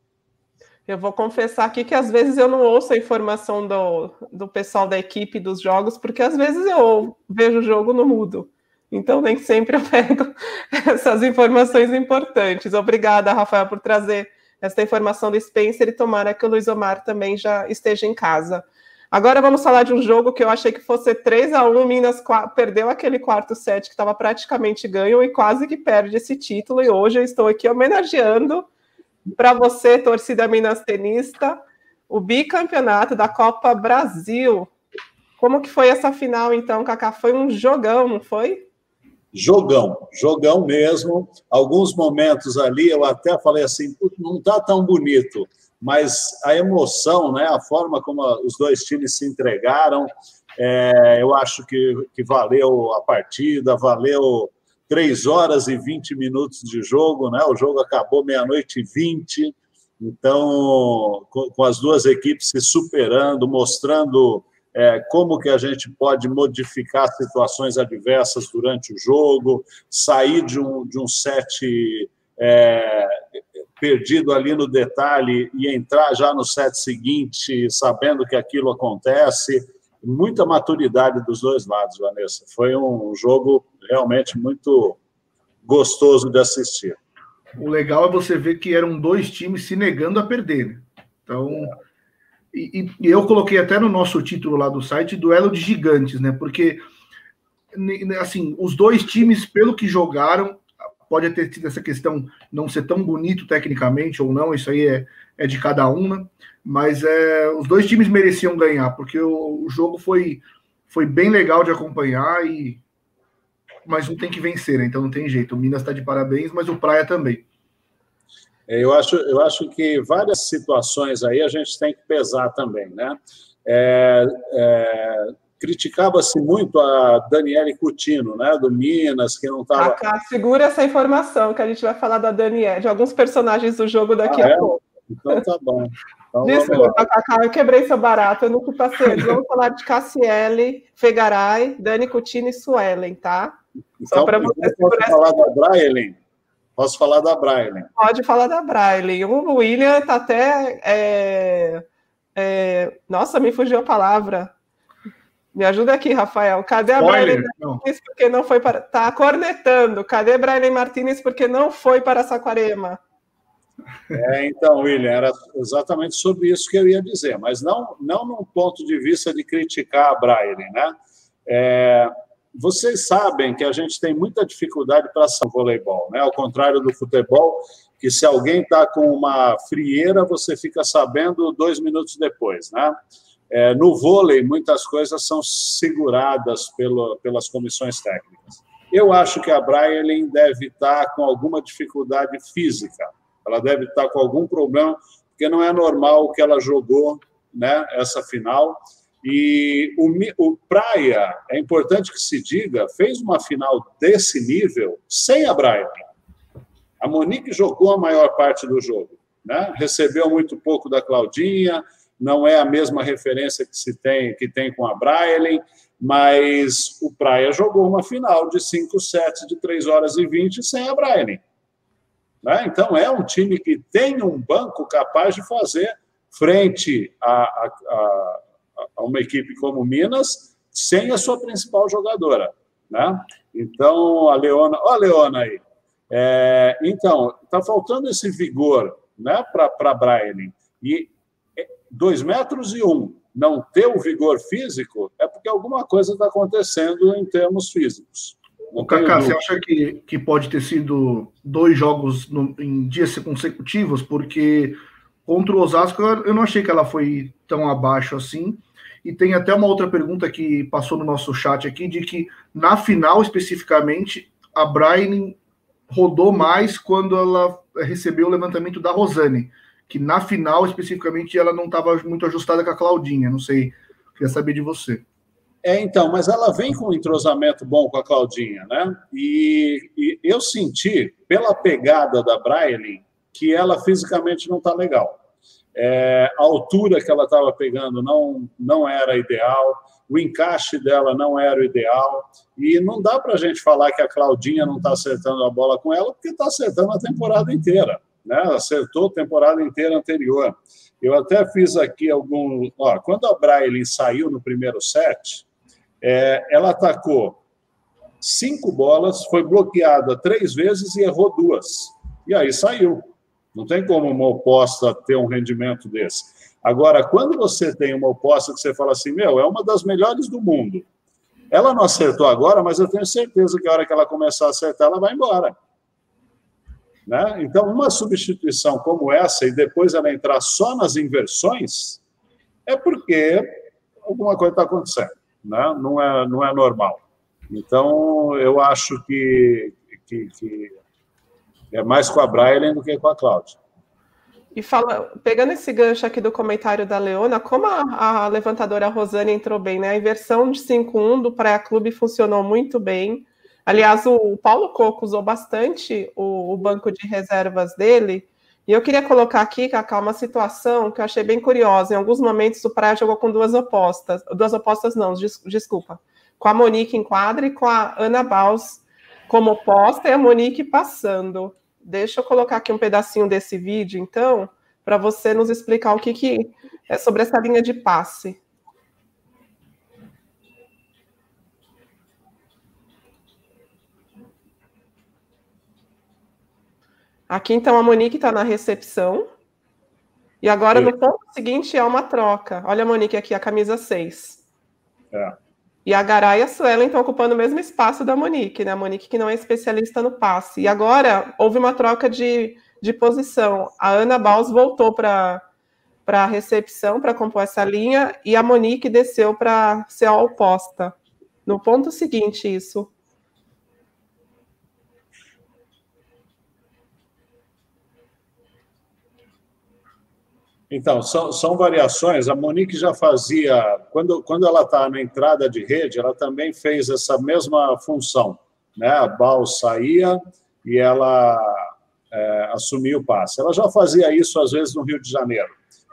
Eu vou confessar aqui que às vezes eu não ouço a informação do, do pessoal da equipe dos jogos, porque às vezes eu vejo o jogo no mudo. Então, nem sempre eu pego essas informações importantes. Obrigada, Rafael, por trazer essa informação do Spencer e tomara que o Luiz Omar também já esteja em casa. Agora vamos falar de um jogo que eu achei que fosse 3 a 1 Minas perdeu aquele quarto set que estava praticamente ganho e quase que perde esse título. E hoje eu estou aqui homenageando para você, torcida minas tenista, o bicampeonato da Copa Brasil. Como que foi essa final, então, Kaká? Foi um jogão, não foi? Jogão, jogão mesmo. Alguns momentos ali eu até falei assim, não está tão bonito, mas a emoção, né, a forma como os dois times se entregaram, é, eu acho que, que valeu a partida, valeu 3 horas e 20 minutos de jogo, né? O jogo acabou meia-noite e 20, então, com, as duas equipes se superando, mostrando é, como que a gente pode modificar situações adversas durante o jogo, sair de um, de um set é, perdido ali no detalhe e entrar já no set seguinte, sabendo que aquilo acontece muita maturidade dos dois lados, Vanessa. Foi um jogo realmente muito gostoso de assistir. O legal é você ver que eram dois times se negando a perder. Né? Então, e, e, eu coloquei até no nosso título lá do site duelo de gigantes, né? Porque assim, os dois times, pelo que jogaram, pode ter tido essa questão não ser tão bonito tecnicamente ou não, isso aí é, é de cada um, né? Mas é, os dois times mereciam ganhar, porque o, o jogo foi, foi bem legal de acompanhar e mas um tem que vencer, né? então não tem jeito. O Minas está de parabéns, mas o Praia também. É, eu acho, eu acho que várias situações aí a gente tem que pesar também, né? É, é, Criticava-se muito a Daniele Coutinho, né, do Minas, que não estava. segura essa informação que a gente vai falar da Daniele, de alguns personagens do jogo daqui ah, a é? pouco. Então tá bom. Então, Desculpa, Cacá, eu quebrei seu barato, eu nunca passei. Vamos falar de Cassiele, Fegaray, Dani Coutinho e Suelen, tá? Só então, para você. Posso falar da Braille? Posso falar da Braille? Pode falar da Braille. O William está até. É, é... Nossa, me fugiu a palavra. Me ajuda aqui, Rafael. Cadê a Braille Martinez porque não foi para. Tá cornetando. Cadê Braille Martinez porque não foi para Saquarema? É, então, William, era exatamente sobre isso que eu ia dizer, mas não, não num ponto de vista de criticar a Braille, né? É, vocês sabem que a gente tem muita dificuldade para o voleibol, né? Ao contrário do futebol, que se alguém está com uma frieira, você fica sabendo dois minutos depois, né? É, no vôlei, muitas coisas são seguradas pelo, pelas comissões técnicas. Eu acho que a Braille deve estar tá com alguma dificuldade física ela deve estar com algum problema, porque não é normal que ela jogou né, essa final. E o, o Praia, é importante que se diga, fez uma final desse nível sem a Braia. A Monique jogou a maior parte do jogo, né? recebeu muito pouco da Claudinha, não é a mesma referência que se tem que tem com a Braille, mas o Praia jogou uma final de 5 sets de 3 horas e 20 sem a Braille. Né? Então, é um time que tem um banco capaz de fazer frente a, a, a, a uma equipe como Minas sem a sua principal jogadora. Né? Então, a Leona. Olha a Leona aí. É, então, está faltando esse vigor né, para a Brian. E é, dois metros e um não ter o vigor físico é porque alguma coisa está acontecendo em termos físicos. O Kaká, você acha que, que pode ter sido dois jogos no, em dias consecutivos? Porque contra o Osasco eu não achei que ela foi tão abaixo assim. E tem até uma outra pergunta que passou no nosso chat aqui, de que na final especificamente, a Brian rodou mais quando ela recebeu o levantamento da Rosane, que na final especificamente ela não estava muito ajustada com a Claudinha. Não sei, queria saber de você. É, então, mas ela vem com um entrosamento bom com a Claudinha, né? E, e eu senti, pela pegada da Braille, que ela fisicamente não está legal. É, a altura que ela estava pegando não, não era ideal, o encaixe dela não era o ideal, e não dá para a gente falar que a Claudinha não está acertando a bola com ela, porque está acertando a temporada inteira, né? Acertou a temporada inteira anterior. Eu até fiz aqui algum. Ó, quando a Braille saiu no primeiro set, é, ela atacou cinco bolas, foi bloqueada três vezes e errou duas. E aí saiu. Não tem como uma oposta ter um rendimento desse. Agora, quando você tem uma oposta que você fala assim, meu, é uma das melhores do mundo. Ela não acertou agora, mas eu tenho certeza que a hora que ela começar a acertar, ela vai embora. Né? Então, uma substituição como essa e depois ela entrar só nas inversões, é porque alguma coisa está acontecendo. né? não, é, não é normal. Então, eu acho que, que, que é mais com a Brian do que com a Cláudia. E fala, pegando esse gancho aqui do comentário da Leona, como a, a levantadora Rosane entrou bem, né? A inversão de 5-1 do Praia Clube funcionou muito bem. Aliás, o, o Paulo Coco usou bastante o, o, banco de reservas dele. E eu queria colocar aqui, Cacá, uma situação que eu achei bem curiosa. Em alguns momentos, o Praia jogou com duas opostas. Duas opostas, não, des, desculpa. Com a Monique em quadra e com a Ana Baus como oposta e a Monique passando. Deixa eu colocar aqui um pedacinho desse vídeo, então, para você nos explicar o que, que é sobre essa linha de passe. Aqui, então, a Monique está na recepção. E agora, no ponto seguinte, é uma troca. Olha a Monique aqui, a camisa 6. É. E a Garay e a Suelen estão ocupando o mesmo espaço da Monique, né? A Monique que não é especialista no passe. E agora houve uma troca de, de posição. A Ana Baus voltou para a recepção para compor essa linha e a Monique desceu para ser a oposta. No ponto seguinte, isso. Então, são, são variações. A Monique já fazia, quando, quando ela está na entrada de rede, ela também fez essa mesma função. Né? A Bal saía e ela é, assumia o passe. Ela já fazia isso, às vezes, no Rio de Janeiro.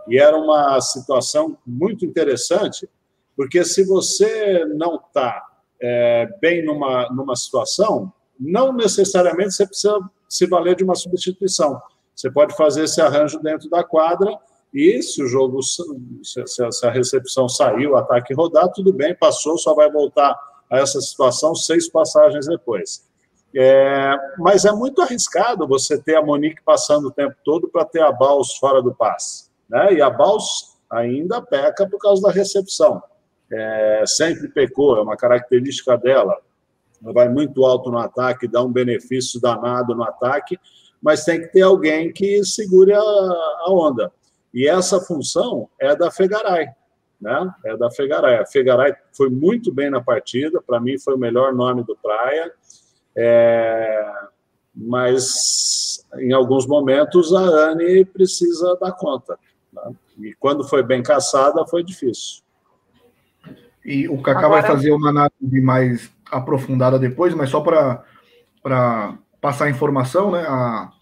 E era uma situação muito interessante, porque se você não está é, bem numa, numa situação, não necessariamente você precisa se valer de uma substituição. Você pode fazer esse arranjo dentro da quadra e se o jogo, se a recepção saiu, o ataque rodar, tudo bem, passou, só vai voltar a essa situação seis passagens depois. É, mas é muito arriscado você ter a Monique passando o tempo todo para ter a Baus fora do passe. Né? E a Baus ainda peca por causa da recepção. É, sempre pecou, é uma característica dela. Ela vai muito alto no ataque, dá um benefício danado no ataque, mas tem que ter alguém que segure a, a onda. E essa função é da Fegaray, né? É da Fegaray. A Fegaray foi muito bem na partida, para mim foi o melhor nome do Praia, é... mas em alguns momentos a Anne precisa dar conta. Né? E quando foi bem caçada, foi difícil. E o Kaká Agora... vai fazer uma análise mais aprofundada depois, mas só para passar a informação, né? A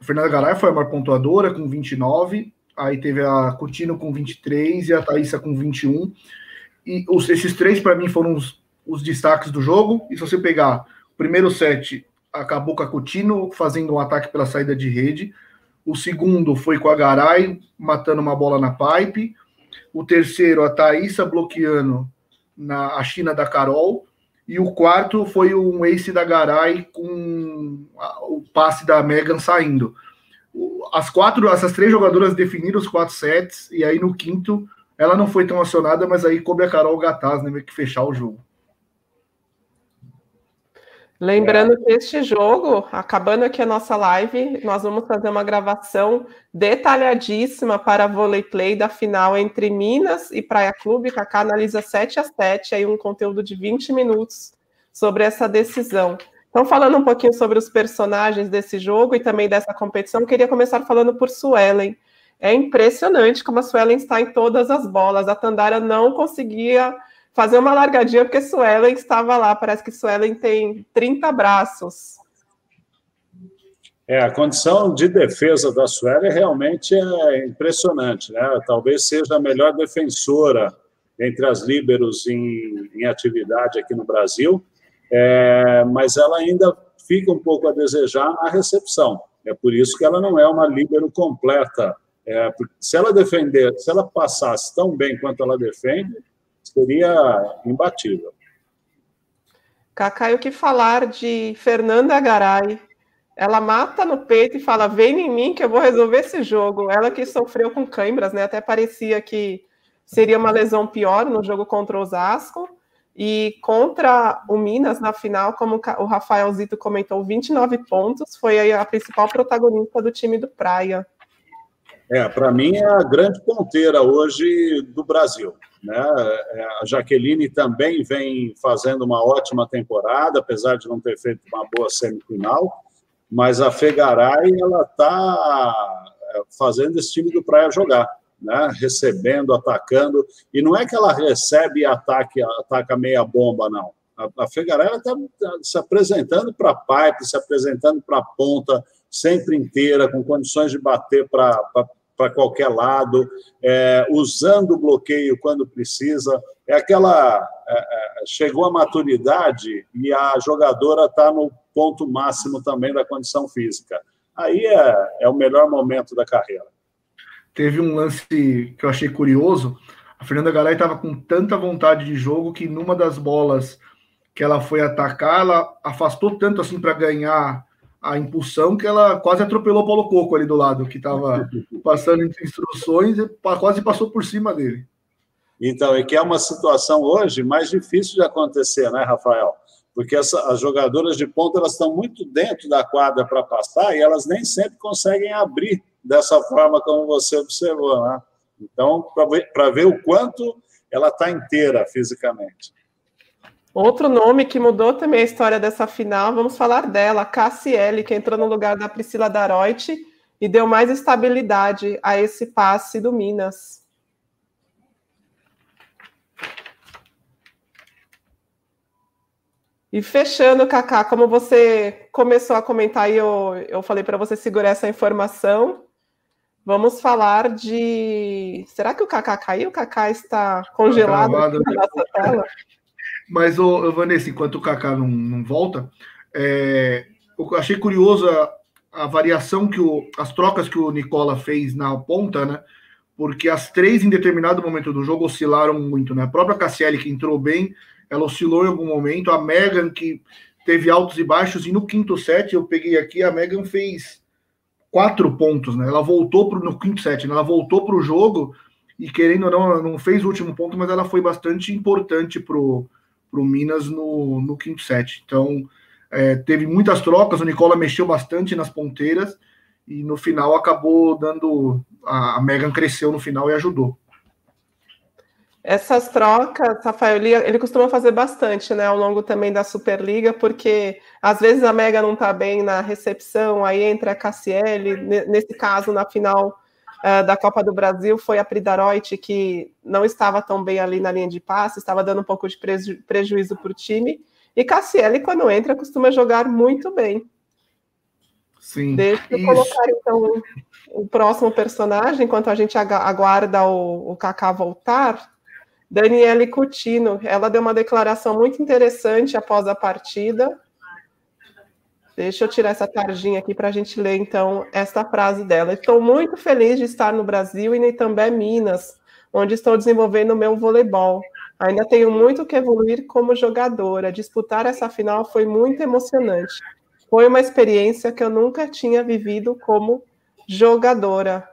Fernanda Garay foi a maior pontuadora com 29, aí teve a Coutinho com 23 e a Thaísa com 21. E os, esses três, para mim, foram os, os, destaques do jogo. E se você pegar o primeiro set, acabou com a Coutinho fazendo um ataque pela saída de rede. O segundo foi com a Garay, matando uma bola na pipe. O terceiro, a Thaísa bloqueando na a China da Carol. E o quarto foi um ace da Garay com a, o passe da Megan saindo as quatro, essas três jogadoras definiram os quatro sets, e aí no quinto ela não foi tão acionada, mas aí coube a Carol Gataz, né, que fechar o jogo. Lembrando é. que este jogo, acabando aqui a nossa live, nós vamos fazer uma gravação detalhadíssima para a Volley Play da final entre Minas e Praia Clube. Kaká analisa 7 a 7, aí um conteúdo de 20 minutos sobre essa decisão. Então, falando um pouquinho sobre os personagens desse jogo e também dessa competição, queria começar falando por Suelen. É impressionante como a Suelen está em todas as bolas. A Tandara não conseguia fazer uma largadinha porque Suelen estava lá. Parece que Suelen tem 30 braços. É, a condição de defesa da Suelen realmente é impressionante, né? Talvez seja a melhor defensora entre as líberos em, em atividade aqui no Brasil é, mas ela ainda fica um pouco a desejar na recepção. É por isso que ela não é uma líbero completa. É, se ela defender, se ela passasse tão bem quanto ela defende, seria imbatível. Cacá, o que falar de Fernanda Garay? Ela mata no peito e fala: vem em mim que eu vou resolver esse jogo. Ela que sofreu com câimbras, né? Até parecia que seria uma lesão pior no jogo contra o Osasco. E contra o Minas, na final, como o Rafael Zito comentou, 29 pontos, foi a principal protagonista do time do Praia. É, para mim é a grande ponteira hoje do Brasil. Né? É, a Jaqueline também vem fazendo uma ótima temporada, apesar de não ter feito uma boa semifinal, mas a Fegaray ela está é, fazendo esse time do Praia jogar, né? recebendo, atacando, e não é que ela recebe e ataque, ataca meia bomba, não. A, a Fegaray está tá se apresentando para a pipe, se apresentando para a ponta, sempre inteira, com condições de bater para para qualquer lado, é, usando o bloqueio quando precisa. É aquela. É, é chegou a maturidade e a jogadora está no ponto máximo também da condição física. Aí é, é o melhor momento da carreira. Teve um lance que eu achei curioso. A Fernanda Galay estava com tanta vontade de jogo que numa das bolas que ela foi atacar, ela afastou tanto assim para ganhar a impulsão que ela quase atropelou o Paulo Coco ali do lado, que estava passando instruções e quase passou por cima dele. Então, e que é uma situação hoje mais difícil de acontecer, né, Rafael? Porque essa, as jogadoras de ponta elas estão muito dentro da quadra para passar e elas nem sempre conseguem abrir dessa forma como você observou, né? Então, para ver, ver o quanto ela está inteira fisicamente. Outro nome que mudou também a história dessa final, vamos falar dela, Cassiele, que entrou no lugar da Priscila Daroit e deu mais estabilidade a esse passe do Minas. E fechando, Kaká, como você começou a comentar e eu, eu falei para você segurar essa informação, vamos falar de. Será que o Kaká caiu? O Kaká está congelado tá na nossa tela? Mas, ô, Vanessa, enquanto o Kaká não, não volta, é, eu achei curioso a, a variação que o, as trocas que o Nicola fez na ponta, né? Porque as três, em determinado momento do jogo, oscilaram muito, né? A própria Cassiele, que entrou bem, ela oscilou em algum momento. A Megan, que teve altos e baixos, e no quinto set, eu peguei aqui, a Megan fez quatro pontos, né? Ela voltou pro, no quinto set, né? ela voltou para o jogo e querendo ou não, ela não fez o último ponto, mas ela foi bastante importante pro para o Minas no, no quinto set. Então, é, teve muitas trocas, o Nicola mexeu bastante nas ponteiras e no final acabou dando. A, a Megan cresceu no final e ajudou. Essas trocas, Rafael, ele, costuma fazer bastante, né, ao longo também da Superliga, porque às vezes a Mega não está bem na recepção, aí entra a Cassiele, nesse caso, na final uh, da Copa do Brasil foi a Pridaroit, que não estava tão bem ali na linha de passe, estava dando um pouco de preju prejuízo para o time. E Cassiele, quando entra, costuma jogar muito bem. Sim. Deixa eu isso. colocar, então, o próximo personagem, enquanto a gente aguarda o, o Kaká voltar. Daniele Coutinho, ela deu uma declaração muito interessante após a partida. Deixa eu tirar essa tarjinha aqui para a gente ler, então, esta frase dela. Estou muito feliz de estar no Brasil e também Minas, onde estou desenvolvendo o meu voleibol. Ainda tenho muito que evoluir como jogadora. Disputar essa final foi muito emocionante. Foi uma experiência que eu nunca tinha vivido como jogadora.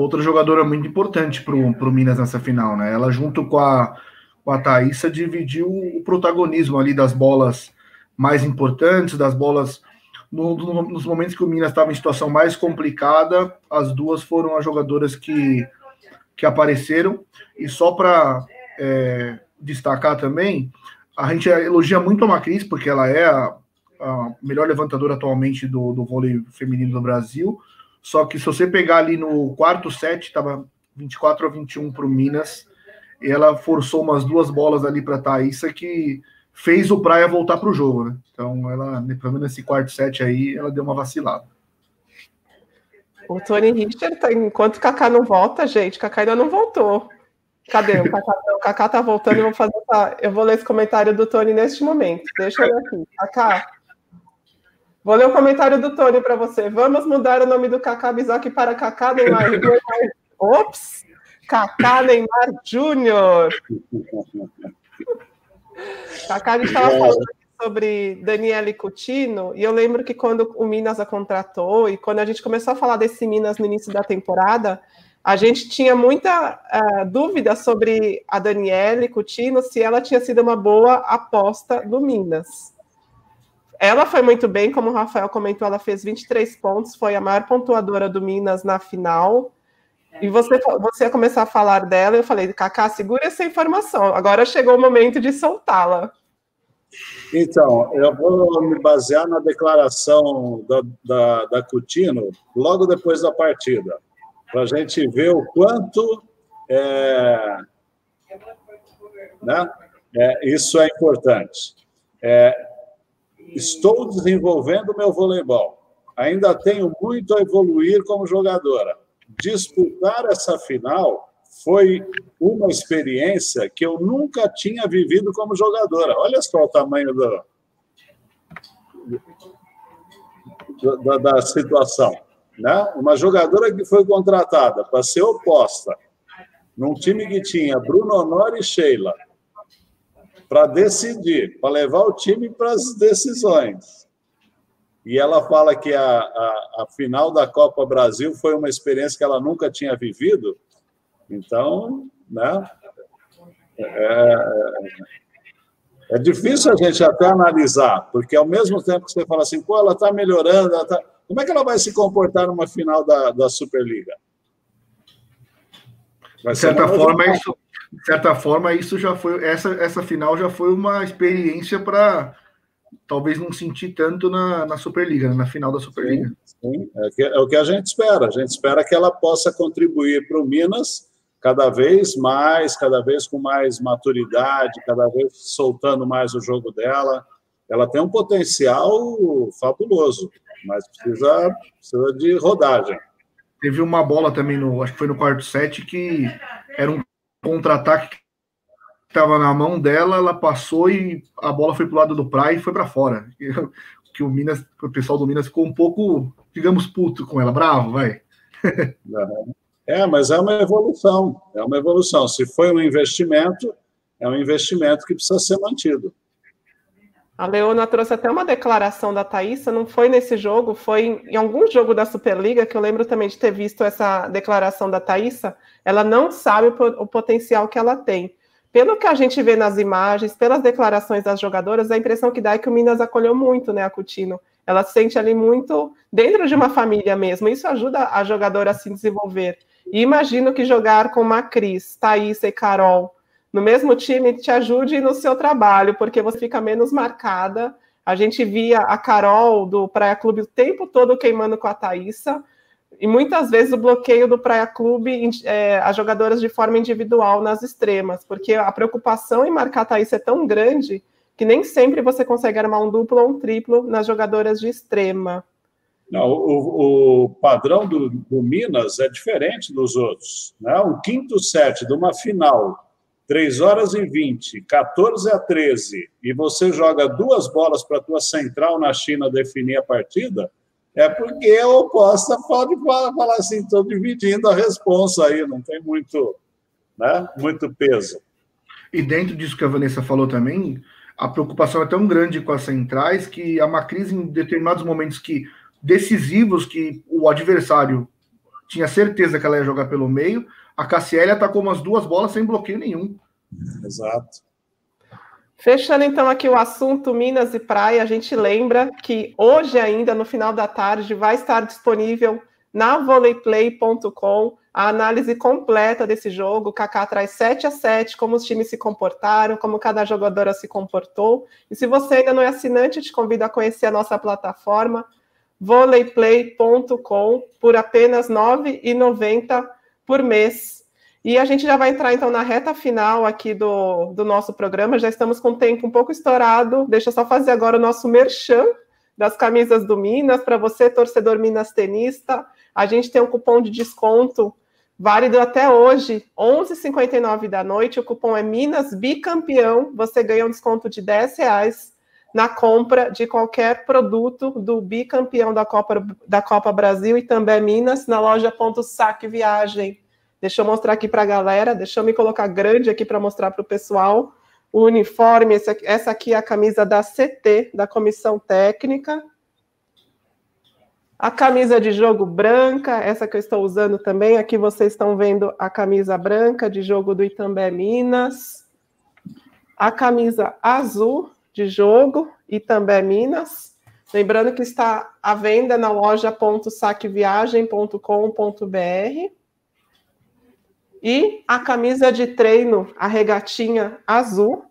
Outra jogadora muito importante para o Minas nessa final, né? Ela, junto com a, com a Thaísa, dividiu o protagonismo ali das bolas mais importantes, das bolas. No, no, nos momentos que o Minas estava em situação mais complicada, as duas foram as jogadoras que, que apareceram. E só para é, destacar também, a gente elogia muito a Macris, porque ela é a, a melhor levantadora atualmente do, do vôlei feminino do Brasil. Só que se você pegar ali no quarto set, estava 24 a 21 para o Minas, e ela forçou umas duas bolas ali para a Thaísa que fez o Praia voltar para o jogo, né? Então, ela, pelo menos nesse quarto set aí, ela deu uma vacilada. O Tony Richard, tá, enquanto o Kaká não volta, gente, o Kaká ainda não voltou. Cadê? O Kaká, o Kaká tá voltando, eu vou fazer essa, eu vou ler esse comentário do Tony neste momento. Deixa eu ver aqui. Kaká. Vou ler o comentário do Tony para você. Vamos mudar o nome do Kaká Bizac para Kaká Neymar. Ops! Kaká Neymar Júnior. Kaká, a gente estava falando sobre Daniele Coutinho, e eu lembro que quando o Minas a contratou, e quando a gente começou a falar desse Minas no início da temporada, a gente tinha muita uh, dúvida sobre a Daniele Coutinho, se ela tinha sido uma boa aposta do Minas. Ela foi muito bem, como o Rafael comentou, ela fez 23 pontos, foi a maior pontuadora do Minas na final. E você, você ia começar a falar dela, eu falei, Cacá, segura essa informação. Agora chegou o momento de soltá-la. Então, eu vou me basear na declaração da, da, da Coutinho logo depois da partida, para a gente ver o quanto é, né, é, isso é importante. É, estou desenvolvendo meu voleibol. Ainda tenho muito a evoluir como jogadora. Disputar essa final foi uma experiência que eu nunca tinha vivido como jogadora. Olha só o tamanho do, da, da situação. Né? Uma jogadora que foi contratada para ser oposta num time que tinha Bruno Honor e Sheila para decidir, para levar o time para as decisões. E ela fala que a, a, a final da Copa Brasil foi uma experiência que ela nunca tinha vivido então, né? É, é difícil a gente até analisar, porque ao mesmo tempo que você fala assim, pô, ela está melhorando, ela tá... como é que ela vai se comportar numa final da, da Superliga? de certa forma, isso, de certa forma, isso já foi essa, essa final já foi uma experiência para talvez não sentir tanto na, na Superliga, né, na final da Superliga. Sim, sim. É, que, é, o que a gente espera. A gente espera que ela possa contribuir para o Minas cada vez mais, cada vez com mais maturidade, cada vez soltando mais o jogo dela. Ela tem um potencial fabuloso, mas precisa, precisa de rodagem. Teve uma bola também, no, acho que foi no quarto set, que era um contra-ataque que estava na mão dela, ela passou e a bola foi para o lado do praia e foi para fora. Que o Minas, o pessoal do Minas ficou um pouco, digamos, puto com ela, bravo, vai. É, mas é uma evolução, é uma evolução. Se foi um investimento, é um investimento que precisa ser mantido. A Leona trouxe até uma declaração da Thaísa, não foi nesse jogo, foi em algum jogo da Superliga, que eu lembro também de ter visto essa declaração da Thaísa. Ela não sabe o potencial que ela tem. Pelo que a gente vê nas imagens, pelas declarações das jogadoras, a impressão que dá é que o Minas acolheu muito né, a Coutinho. Ela se sente ali muito dentro de uma família mesmo. Isso ajuda a jogadora a se desenvolver. E imagino que jogar com uma Cris, Thaís e Carol no mesmo time te ajude no seu trabalho, porque você fica menos marcada. A gente via a Carol do Praia Clube o tempo todo queimando com a Thaísa, e muitas vezes o bloqueio do Praia Clube é, as jogadoras de forma individual nas extremas, porque a preocupação em marcar a Thaís é tão grande que nem sempre você consegue armar um duplo ou um triplo nas jogadoras de extrema. Não, o, o padrão do, do, Minas é diferente dos outros. Né? Um quinto set de uma final, 3 horas e 20, 14 a 13, e você joga duas bolas para a tua central na China definir a partida, é porque a oposta pode falar assim, estou dividindo a responsa aí, não tem muito, né, muito peso. E dentro disso que a Vanessa falou também, a preocupação é tão grande com as centrais que há uma crise em determinados momentos que decisivos que o adversário tinha certeza que ela ia jogar pelo meio. A Cassiela atacou umas duas bolas sem bloqueio nenhum. Exato. Fechando então aqui o assunto Minas e Praia, a gente lembra que hoje ainda, no final da tarde, vai estar disponível na voleiplay.com a análise completa desse jogo. O Kaká traz 7 a 7, como os times se comportaram, como cada jogadora se comportou. E se você ainda não é assinante, te convido a conhecer a nossa plataforma voleiplay.com por apenas R$ 9,90 por mês. E a gente já vai entrar então na reta final aqui do, do nosso programa. Já estamos com o tempo um pouco estourado. Deixa eu só fazer agora o nosso merchan das camisas do Minas para você, torcedor Minas tenista. A gente tem um cupom de desconto válido até hoje, 11h59 da noite. O cupom é Minas Bicampeão. Você ganha um desconto de 10 reais na compra de qualquer produto do bicampeão da Copa, da Copa Brasil e também Minas, na loja Ponto Saque Viagem. Deixa eu mostrar aqui para a galera, deixa eu me colocar grande aqui para mostrar para o pessoal o uniforme. Aqui, essa aqui é a camisa da CT, da Comissão Técnica. A camisa de jogo branca, essa que eu estou usando também. Aqui vocês estão vendo a camisa branca de jogo do Itambé Minas. A camisa azul de jogo Itambé, Minas. Lembrando que está à venda na loja.saqueviagem.com.br. E a camisa de treino, a regatinha azul,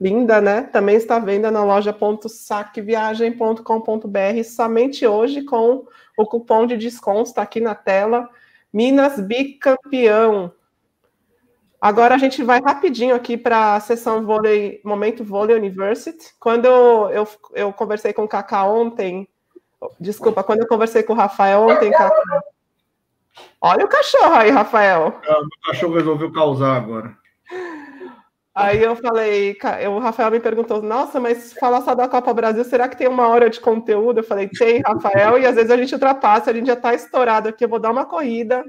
linda, né? Também está à venda na loja.saqueviagem.com.br somente hoje com o cupom de desconto, está aqui na tela. Minas Bicampeão. Agora a gente vai rapidinho aqui para a sessão vôlei, Momento Vôlei University. Quando eu, eu conversei com o Kaká ontem, desculpa, quando eu conversei com o Rafael ontem, Kaká, Olha o cachorro aí, Rafael. É, o cachorro resolveu causar agora. Aí eu falei, o Rafael me perguntou, nossa, mas falar só da Copa Brasil, será que tem uma hora de conteúdo? Eu falei, tem, Rafael, e às vezes a gente ultrapassa, a gente já está estourado aqui, eu vou dar uma corrida,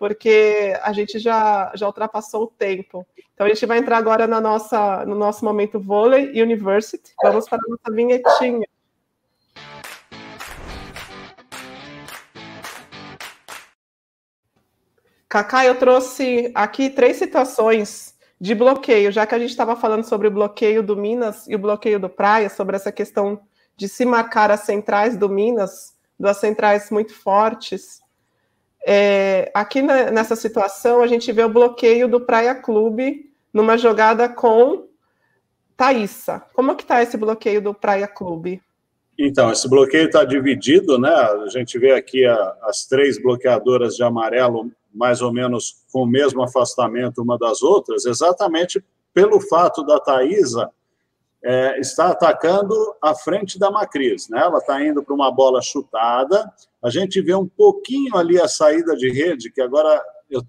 porque a gente já, já ultrapassou o tempo. Então a gente vai entrar agora na nossa, no nosso momento vôlei University. Vamos para a nossa vinhetinha. Cacá, eu trouxe aqui três situações de bloqueio, já que a gente estava falando sobre o bloqueio do Minas e o bloqueio do Praia, sobre essa questão de se marcar as centrais do Minas, duas centrais muito fortes. É, aqui na, nessa situação, a gente vê o bloqueio do Praia Clube numa jogada com Thaísa. Como que está esse bloqueio do Praia Clube? Então, esse bloqueio está dividido, né? A gente vê aqui a, as três bloqueadoras de amarelo mais ou menos com o mesmo afastamento uma das outras, exatamente pelo fato da Thaisa é, estar atacando a frente da Macris. Né? Ela está indo para uma bola chutada. A gente vê um pouquinho ali a saída de rede, que agora eu,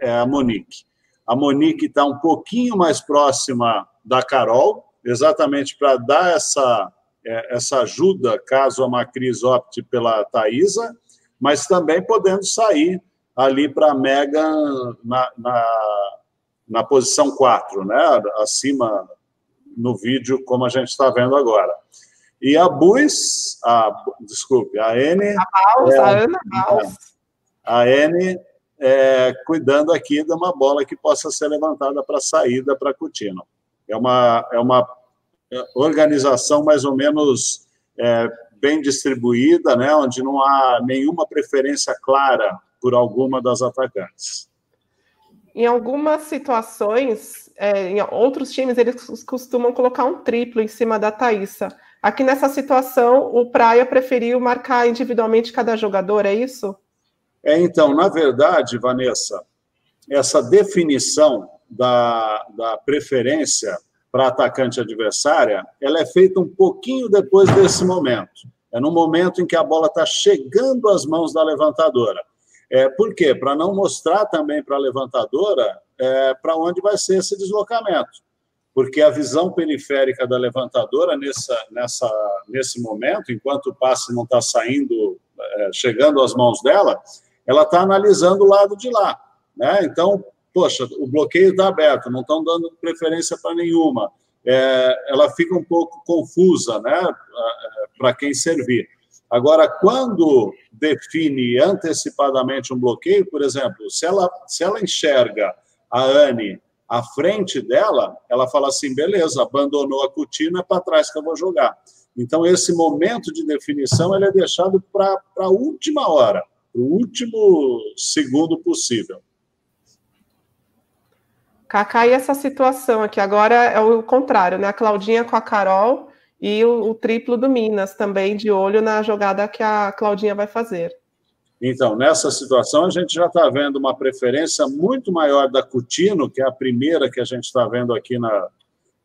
é a Monique. A Monique está um pouquinho mais próxima da Carol, exatamente para dar essa, é, essa ajuda caso a Macris opte pela Thaisa, mas também podendo sair ali para a Mega na, na, na, posição 4, né? acima no vídeo, como a gente está vendo agora. E a Bus, a, desculpe, a N. A Baus, é, a Ana Baus. A N é, cuidando aqui de uma bola que possa ser levantada para saída para Coutinho. É uma, é uma organização mais ou menos é, bem distribuída, né, onde não há nenhuma preferência clara por alguma das atacantes. Em algumas situações, é, em outros times, eles costumam colocar um triplo em cima da Thaísa. Aqui nessa situação, o Praia preferiu marcar individualmente cada jogador, é isso? É, então, na verdade, Vanessa, essa definição da, da preferência para atacante adversária, ela é feita um pouquinho depois desse momento. É no momento em que a bola está chegando às mãos da levantadora. É, por quê? Para não mostrar também para a levantadora é, para onde vai ser esse deslocamento. Porque a visão periférica da levantadora, nessa, nessa, nesse momento, enquanto o passe não está saindo, é, chegando às mãos dela, ela está analisando o lado de lá. Né? Então, poxa, o bloqueio está aberto, não estão dando preferência para nenhuma. É, ela fica um pouco confusa né, é, para quem servir. Agora, quando define antecipadamente um bloqueio, por exemplo, se ela, se ela enxerga a Anne à frente dela, ela fala assim: beleza, abandonou a cortina, para trás que eu vou jogar. Então, esse momento de definição ele é deixado para a última hora, o último segundo possível. Cacá, e essa situação aqui agora é o contrário, né? A Claudinha com a Carol e o, o, triplo do Minas também de olho na jogada que a Claudinha vai fazer. Então, nessa situação, a gente já está vendo uma preferência muito maior da Cutino, que é a primeira que a gente está vendo aqui na,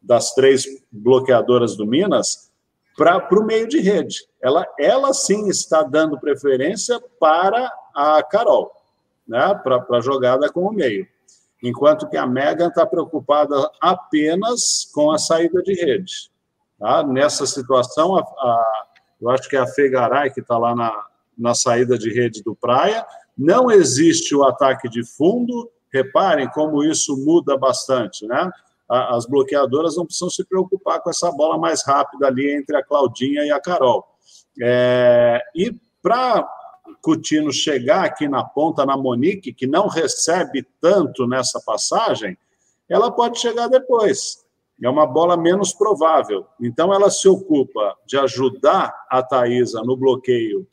das três bloqueadoras do Minas, para o meio de rede. Ela, ela sim está dando preferência para a Carol, né, para a jogada com o meio. Enquanto que a Megan está preocupada apenas com a saída de rede. Tá? Nessa situação, a, a, eu acho que é a Fegaray, que está lá na, na saída de rede do Praia, não existe o ataque de fundo. Reparem como isso muda bastante, né? As bloqueadoras não precisam se preocupar com essa bola mais rápida ali entre a Claudinha e a Carol. É, e para Coutinho chegar aqui na ponta, na Monique, que não recebe tanto nessa passagem, ela pode chegar depois. É uma bola menos provável. Então, ela se ocupa de ajudar a Thaisa no bloqueio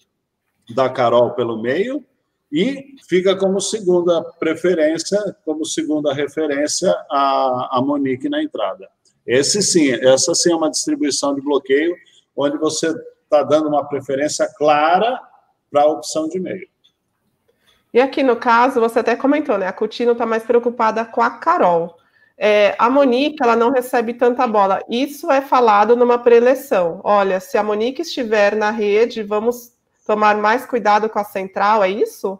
da Carol pelo meio e fica como segunda preferência, como segunda referência a, a Monique na entrada. Esse sim, essa sim é uma distribuição de bloqueio onde você está dando uma preferência clara para a opção de meio. E aqui no caso, você até comentou, né? A Coutinho está mais preocupada com a Carol. É, a Monique, ela não recebe tanta bola. Isso é falado numa preleção. Olha, se a Monique estiver na rede, vamos tomar mais cuidado com a central, é isso?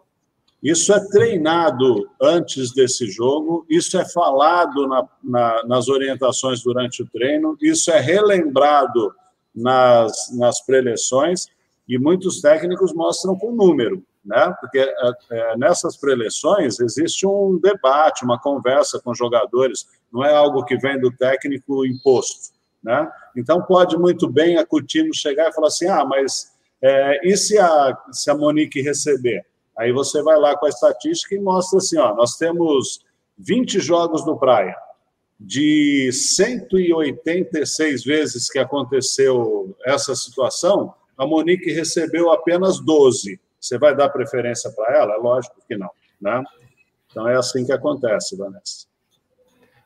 Isso é treinado antes desse jogo, isso é falado na, na, nas orientações durante o treino, isso é relembrado nas, nas preleções, e muitos técnicos mostram com número, né? Porque é, é, nessas preleções existe um debate, uma conversa com jogadores, não é algo que vem do técnico imposto, né? Então pode muito bem a Coutinho chegar e falar assim, ah, mas é, e se a, se a Monique receber? Aí você vai lá com a estatística e mostra assim, ó, nós temos 20 jogos no Praia, de 186 vezes que aconteceu essa situação, a Monique recebeu apenas 12. Você vai dar preferência para ela? É lógico que não, né? Então é assim que acontece, Vanessa.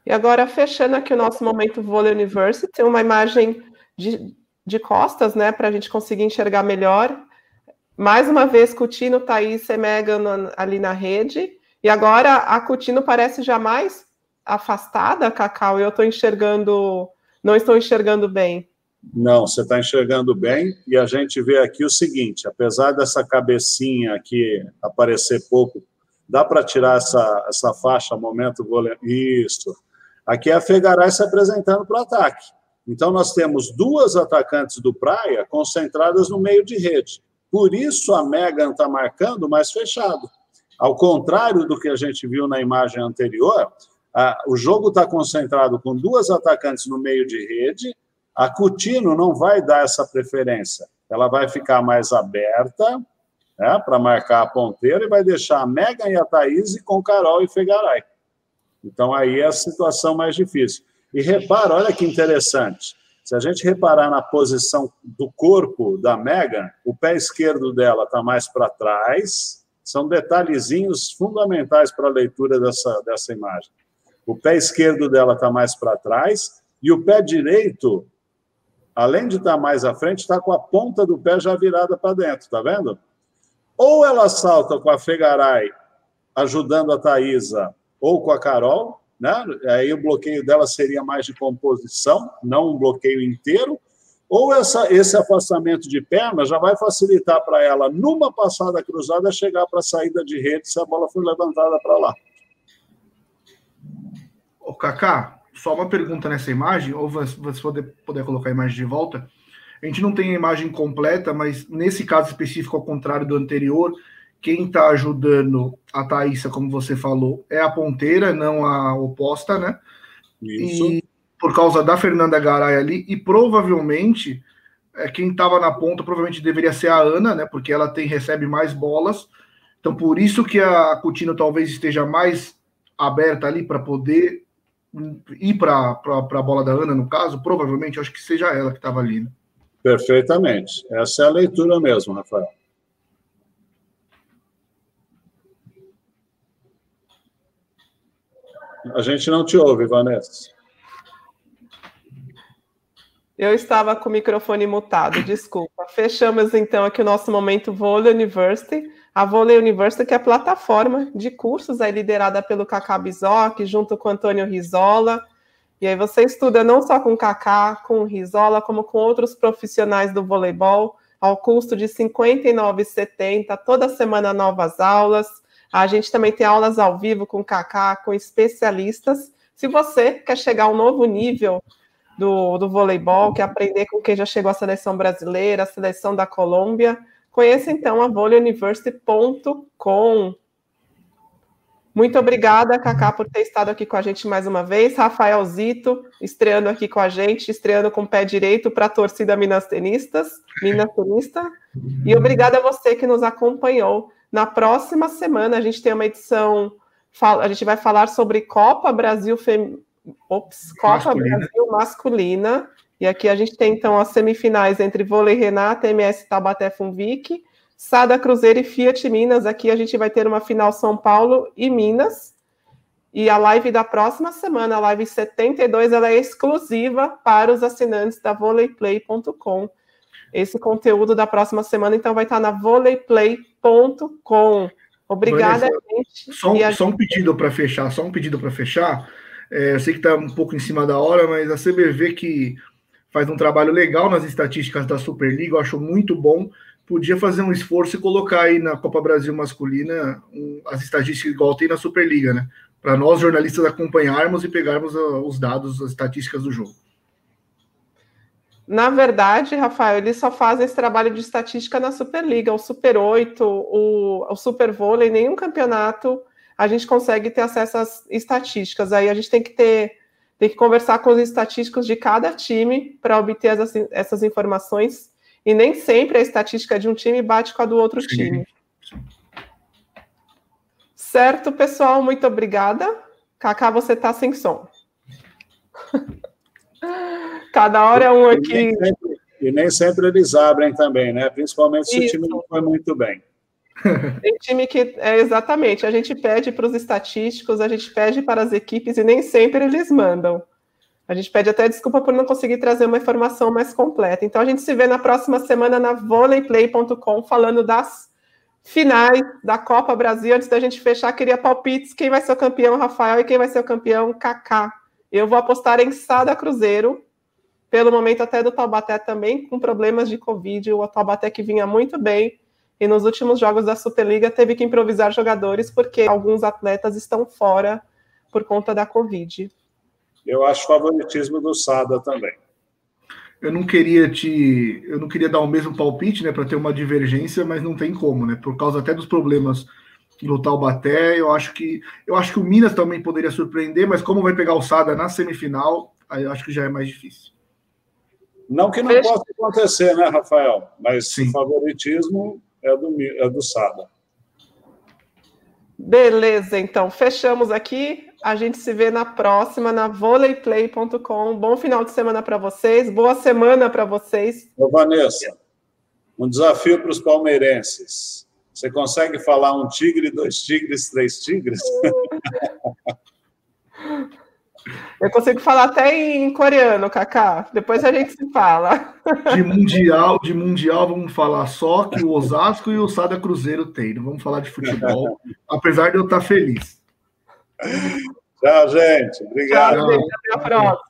E agora, fechando aqui o nosso momento Vôlei University, tem uma imagem de, de costas, né, para a gente conseguir enxergar melhor. Mais uma vez, Coutinho, Thaís e Megan ali na rede. E agora a Coutinho parece já mais afastada, Cacau, eu estou enxergando, não estou enxergando bem. Não, você está enxergando bem, e a gente vê aqui o seguinte: apesar dessa cabecinha aqui aparecer pouco, dá para tirar essa, essa faixa, momento Isso. Aqui é a Fegaray se apresentando para o ataque. Então, nós temos duas atacantes do Praia concentradas no meio de rede. Por isso, a Megan está marcando mais fechado. Ao contrário do que a gente viu na imagem anterior, a, o jogo está concentrado com duas atacantes no meio de rede. A Coutinho não vai dar essa preferência. Ela vai ficar mais aberta né, para marcar a ponteira e vai deixar a Megan e a Thaís com Carol e Fegaray. Então, aí é a situação mais difícil. E repara, olha que interessante. Se a gente reparar na posição do corpo da Megan, o pé esquerdo dela está mais para trás. São detalhezinhos fundamentais para a leitura dessa, dessa imagem. O pé esquerdo dela está mais para trás e o pé direito, além de estar mais à frente, está com a ponta do pé já virada para dentro, tá vendo? Ou ela salta com a Fegaray ajudando a Thaisa, ou com a Carol, né? Aí o bloqueio dela seria mais de composição, não um bloqueio inteiro. Ou essa, esse afastamento de perna já vai facilitar para ela, numa passada cruzada, chegar para a saída de rede se a bola for levantada para lá. Ô, Kaká, só uma pergunta nessa imagem, ou você puder, puder colocar a imagem de volta. A gente não tem a imagem completa, mas nesse caso específico, ao contrário do anterior, quem está ajudando a Thaísa, como você falou, é a ponteira, não a oposta, né? Isso. E por causa da Fernanda Garay ali, e provavelmente é, quem estava na ponta provavelmente deveria ser a Ana, né? Porque ela tem recebe mais bolas. Então, por isso que a Coutinho talvez esteja mais aberta ali para poder ir para a bola da Ana, no caso, provavelmente acho que seja ela que estava ali. Né? Perfeitamente. Essa é a leitura mesmo, Rafael. A gente não te ouve, Vanessa. Eu estava com o microfone mutado, desculpa. Fechamos então aqui o nosso momento Vôlei University. A Vôlei University, que é a plataforma de cursos aí liderada pelo Cacá Bizoc, junto com Antônio Rizola. E aí você estuda não só com Cacá, com Rizola, como com outros profissionais do voleibol, ao custo de R$ 59,70, toda semana novas aulas. A gente também tem aulas ao vivo com Cacá, com especialistas. Se você quer chegar a um novo nível do, do voleibol, quer aprender com quem já chegou à seleção brasileira, à seleção da Colômbia, conheça então a voleiuniversity.com. Muito obrigada, Cacá, por ter estado aqui com a gente mais uma vez. Rafael Zito, estreando aqui com a gente, estreando com o pé direito para a torcida Minas Tenistas, Minas Tenista. E obrigada a você que nos acompanhou. Na próxima semana, a gente tem uma edição, a gente vai falar sobre Copa Brasil Feminina ops, Copa masculina. Brasil masculina. E aqui a gente tem então as semifinais entre Vôlei Renata, MS Tabaté Funvic, Sada Cruzeiro e Fiat Minas. Aqui a gente vai ter uma final São Paulo e Minas. E a live da próxima semana, a live 72, ela é exclusiva para os assinantes da voleiplay.com. Esse conteúdo da próxima semana, então, vai estar na voleiplay.com. Obrigada, Vanessa, gente. Só, um, só um pedido para fechar, só um pedido para fechar. É, eu sei que está um pouco em cima da hora, mas a CBV que faz um trabalho legal nas estatísticas da Superliga, eu acho muito bom. Podia fazer um esforço e colocar aí na Copa Brasil masculina um, as estatísticas igual tem na Superliga, né? Para nós jornalistas acompanharmos e pegarmos uh, os dados, as estatísticas do jogo. Na verdade, Rafael, eles só fazem esse trabalho de estatística na Superliga. O Super 8, o, o Super Vôlei, nenhum campeonato a gente consegue ter acesso às estatísticas. Aí a gente tem que ter, tem que conversar com os estatísticos de cada time para obter as, essas informações. E nem sempre a estatística de um time bate com a do outro Sim. time. Certo, pessoal, muito obrigada. Cacá, você está sem som. Cada hora é um aqui. E nem, sempre, e nem sempre eles abrem também, né? Principalmente se Isso. o time não foi muito bem. Tem time que é exatamente, a gente pede para os estatísticos, a gente pede para as equipes e nem sempre eles mandam. A gente pede até desculpa por não conseguir trazer uma informação mais completa. Então a gente se vê na próxima semana na voleiplay.com falando das finais da Copa Brasil. Antes da gente fechar, queria palpites. Quem vai ser o campeão, Rafael, e quem vai ser o campeão, Kaká. Eu vou apostar em Sada Cruzeiro, pelo momento até do Taubaté também, com problemas de Covid. O Taubaté que vinha muito bem. E nos últimos jogos da Superliga teve que improvisar jogadores porque alguns atletas estão fora por conta da Covid. Eu acho favoritismo do Sada também. Eu não queria te, eu não queria dar o mesmo palpite, né, para ter uma divergência, mas não tem como, né? Por causa até dos problemas no Taubaté, eu acho que eu acho que o Minas também poderia surpreender, mas como vai pegar o Sada na semifinal, aí eu acho que já é mais difícil. Não que não Fecha. possa acontecer, né, Rafael? Mas Sim. o favoritismo é do, é do Sada. Beleza, então fechamos aqui. A gente se vê na próxima na voleiplay.com. Bom final de semana para vocês, boa semana para vocês. Ô, Vanessa, um desafio para os palmeirenses. Você consegue falar um tigre, dois tigres, três tigres? Eu consigo falar até em coreano, Kaká. Depois a gente se fala. De mundial, de mundial, vamos falar só que o Osasco e o Sada Cruzeiro tem. Não vamos falar de futebol, apesar de eu estar feliz. Tchau, gente. Obrigado. Tchau, gente. Até a próxima.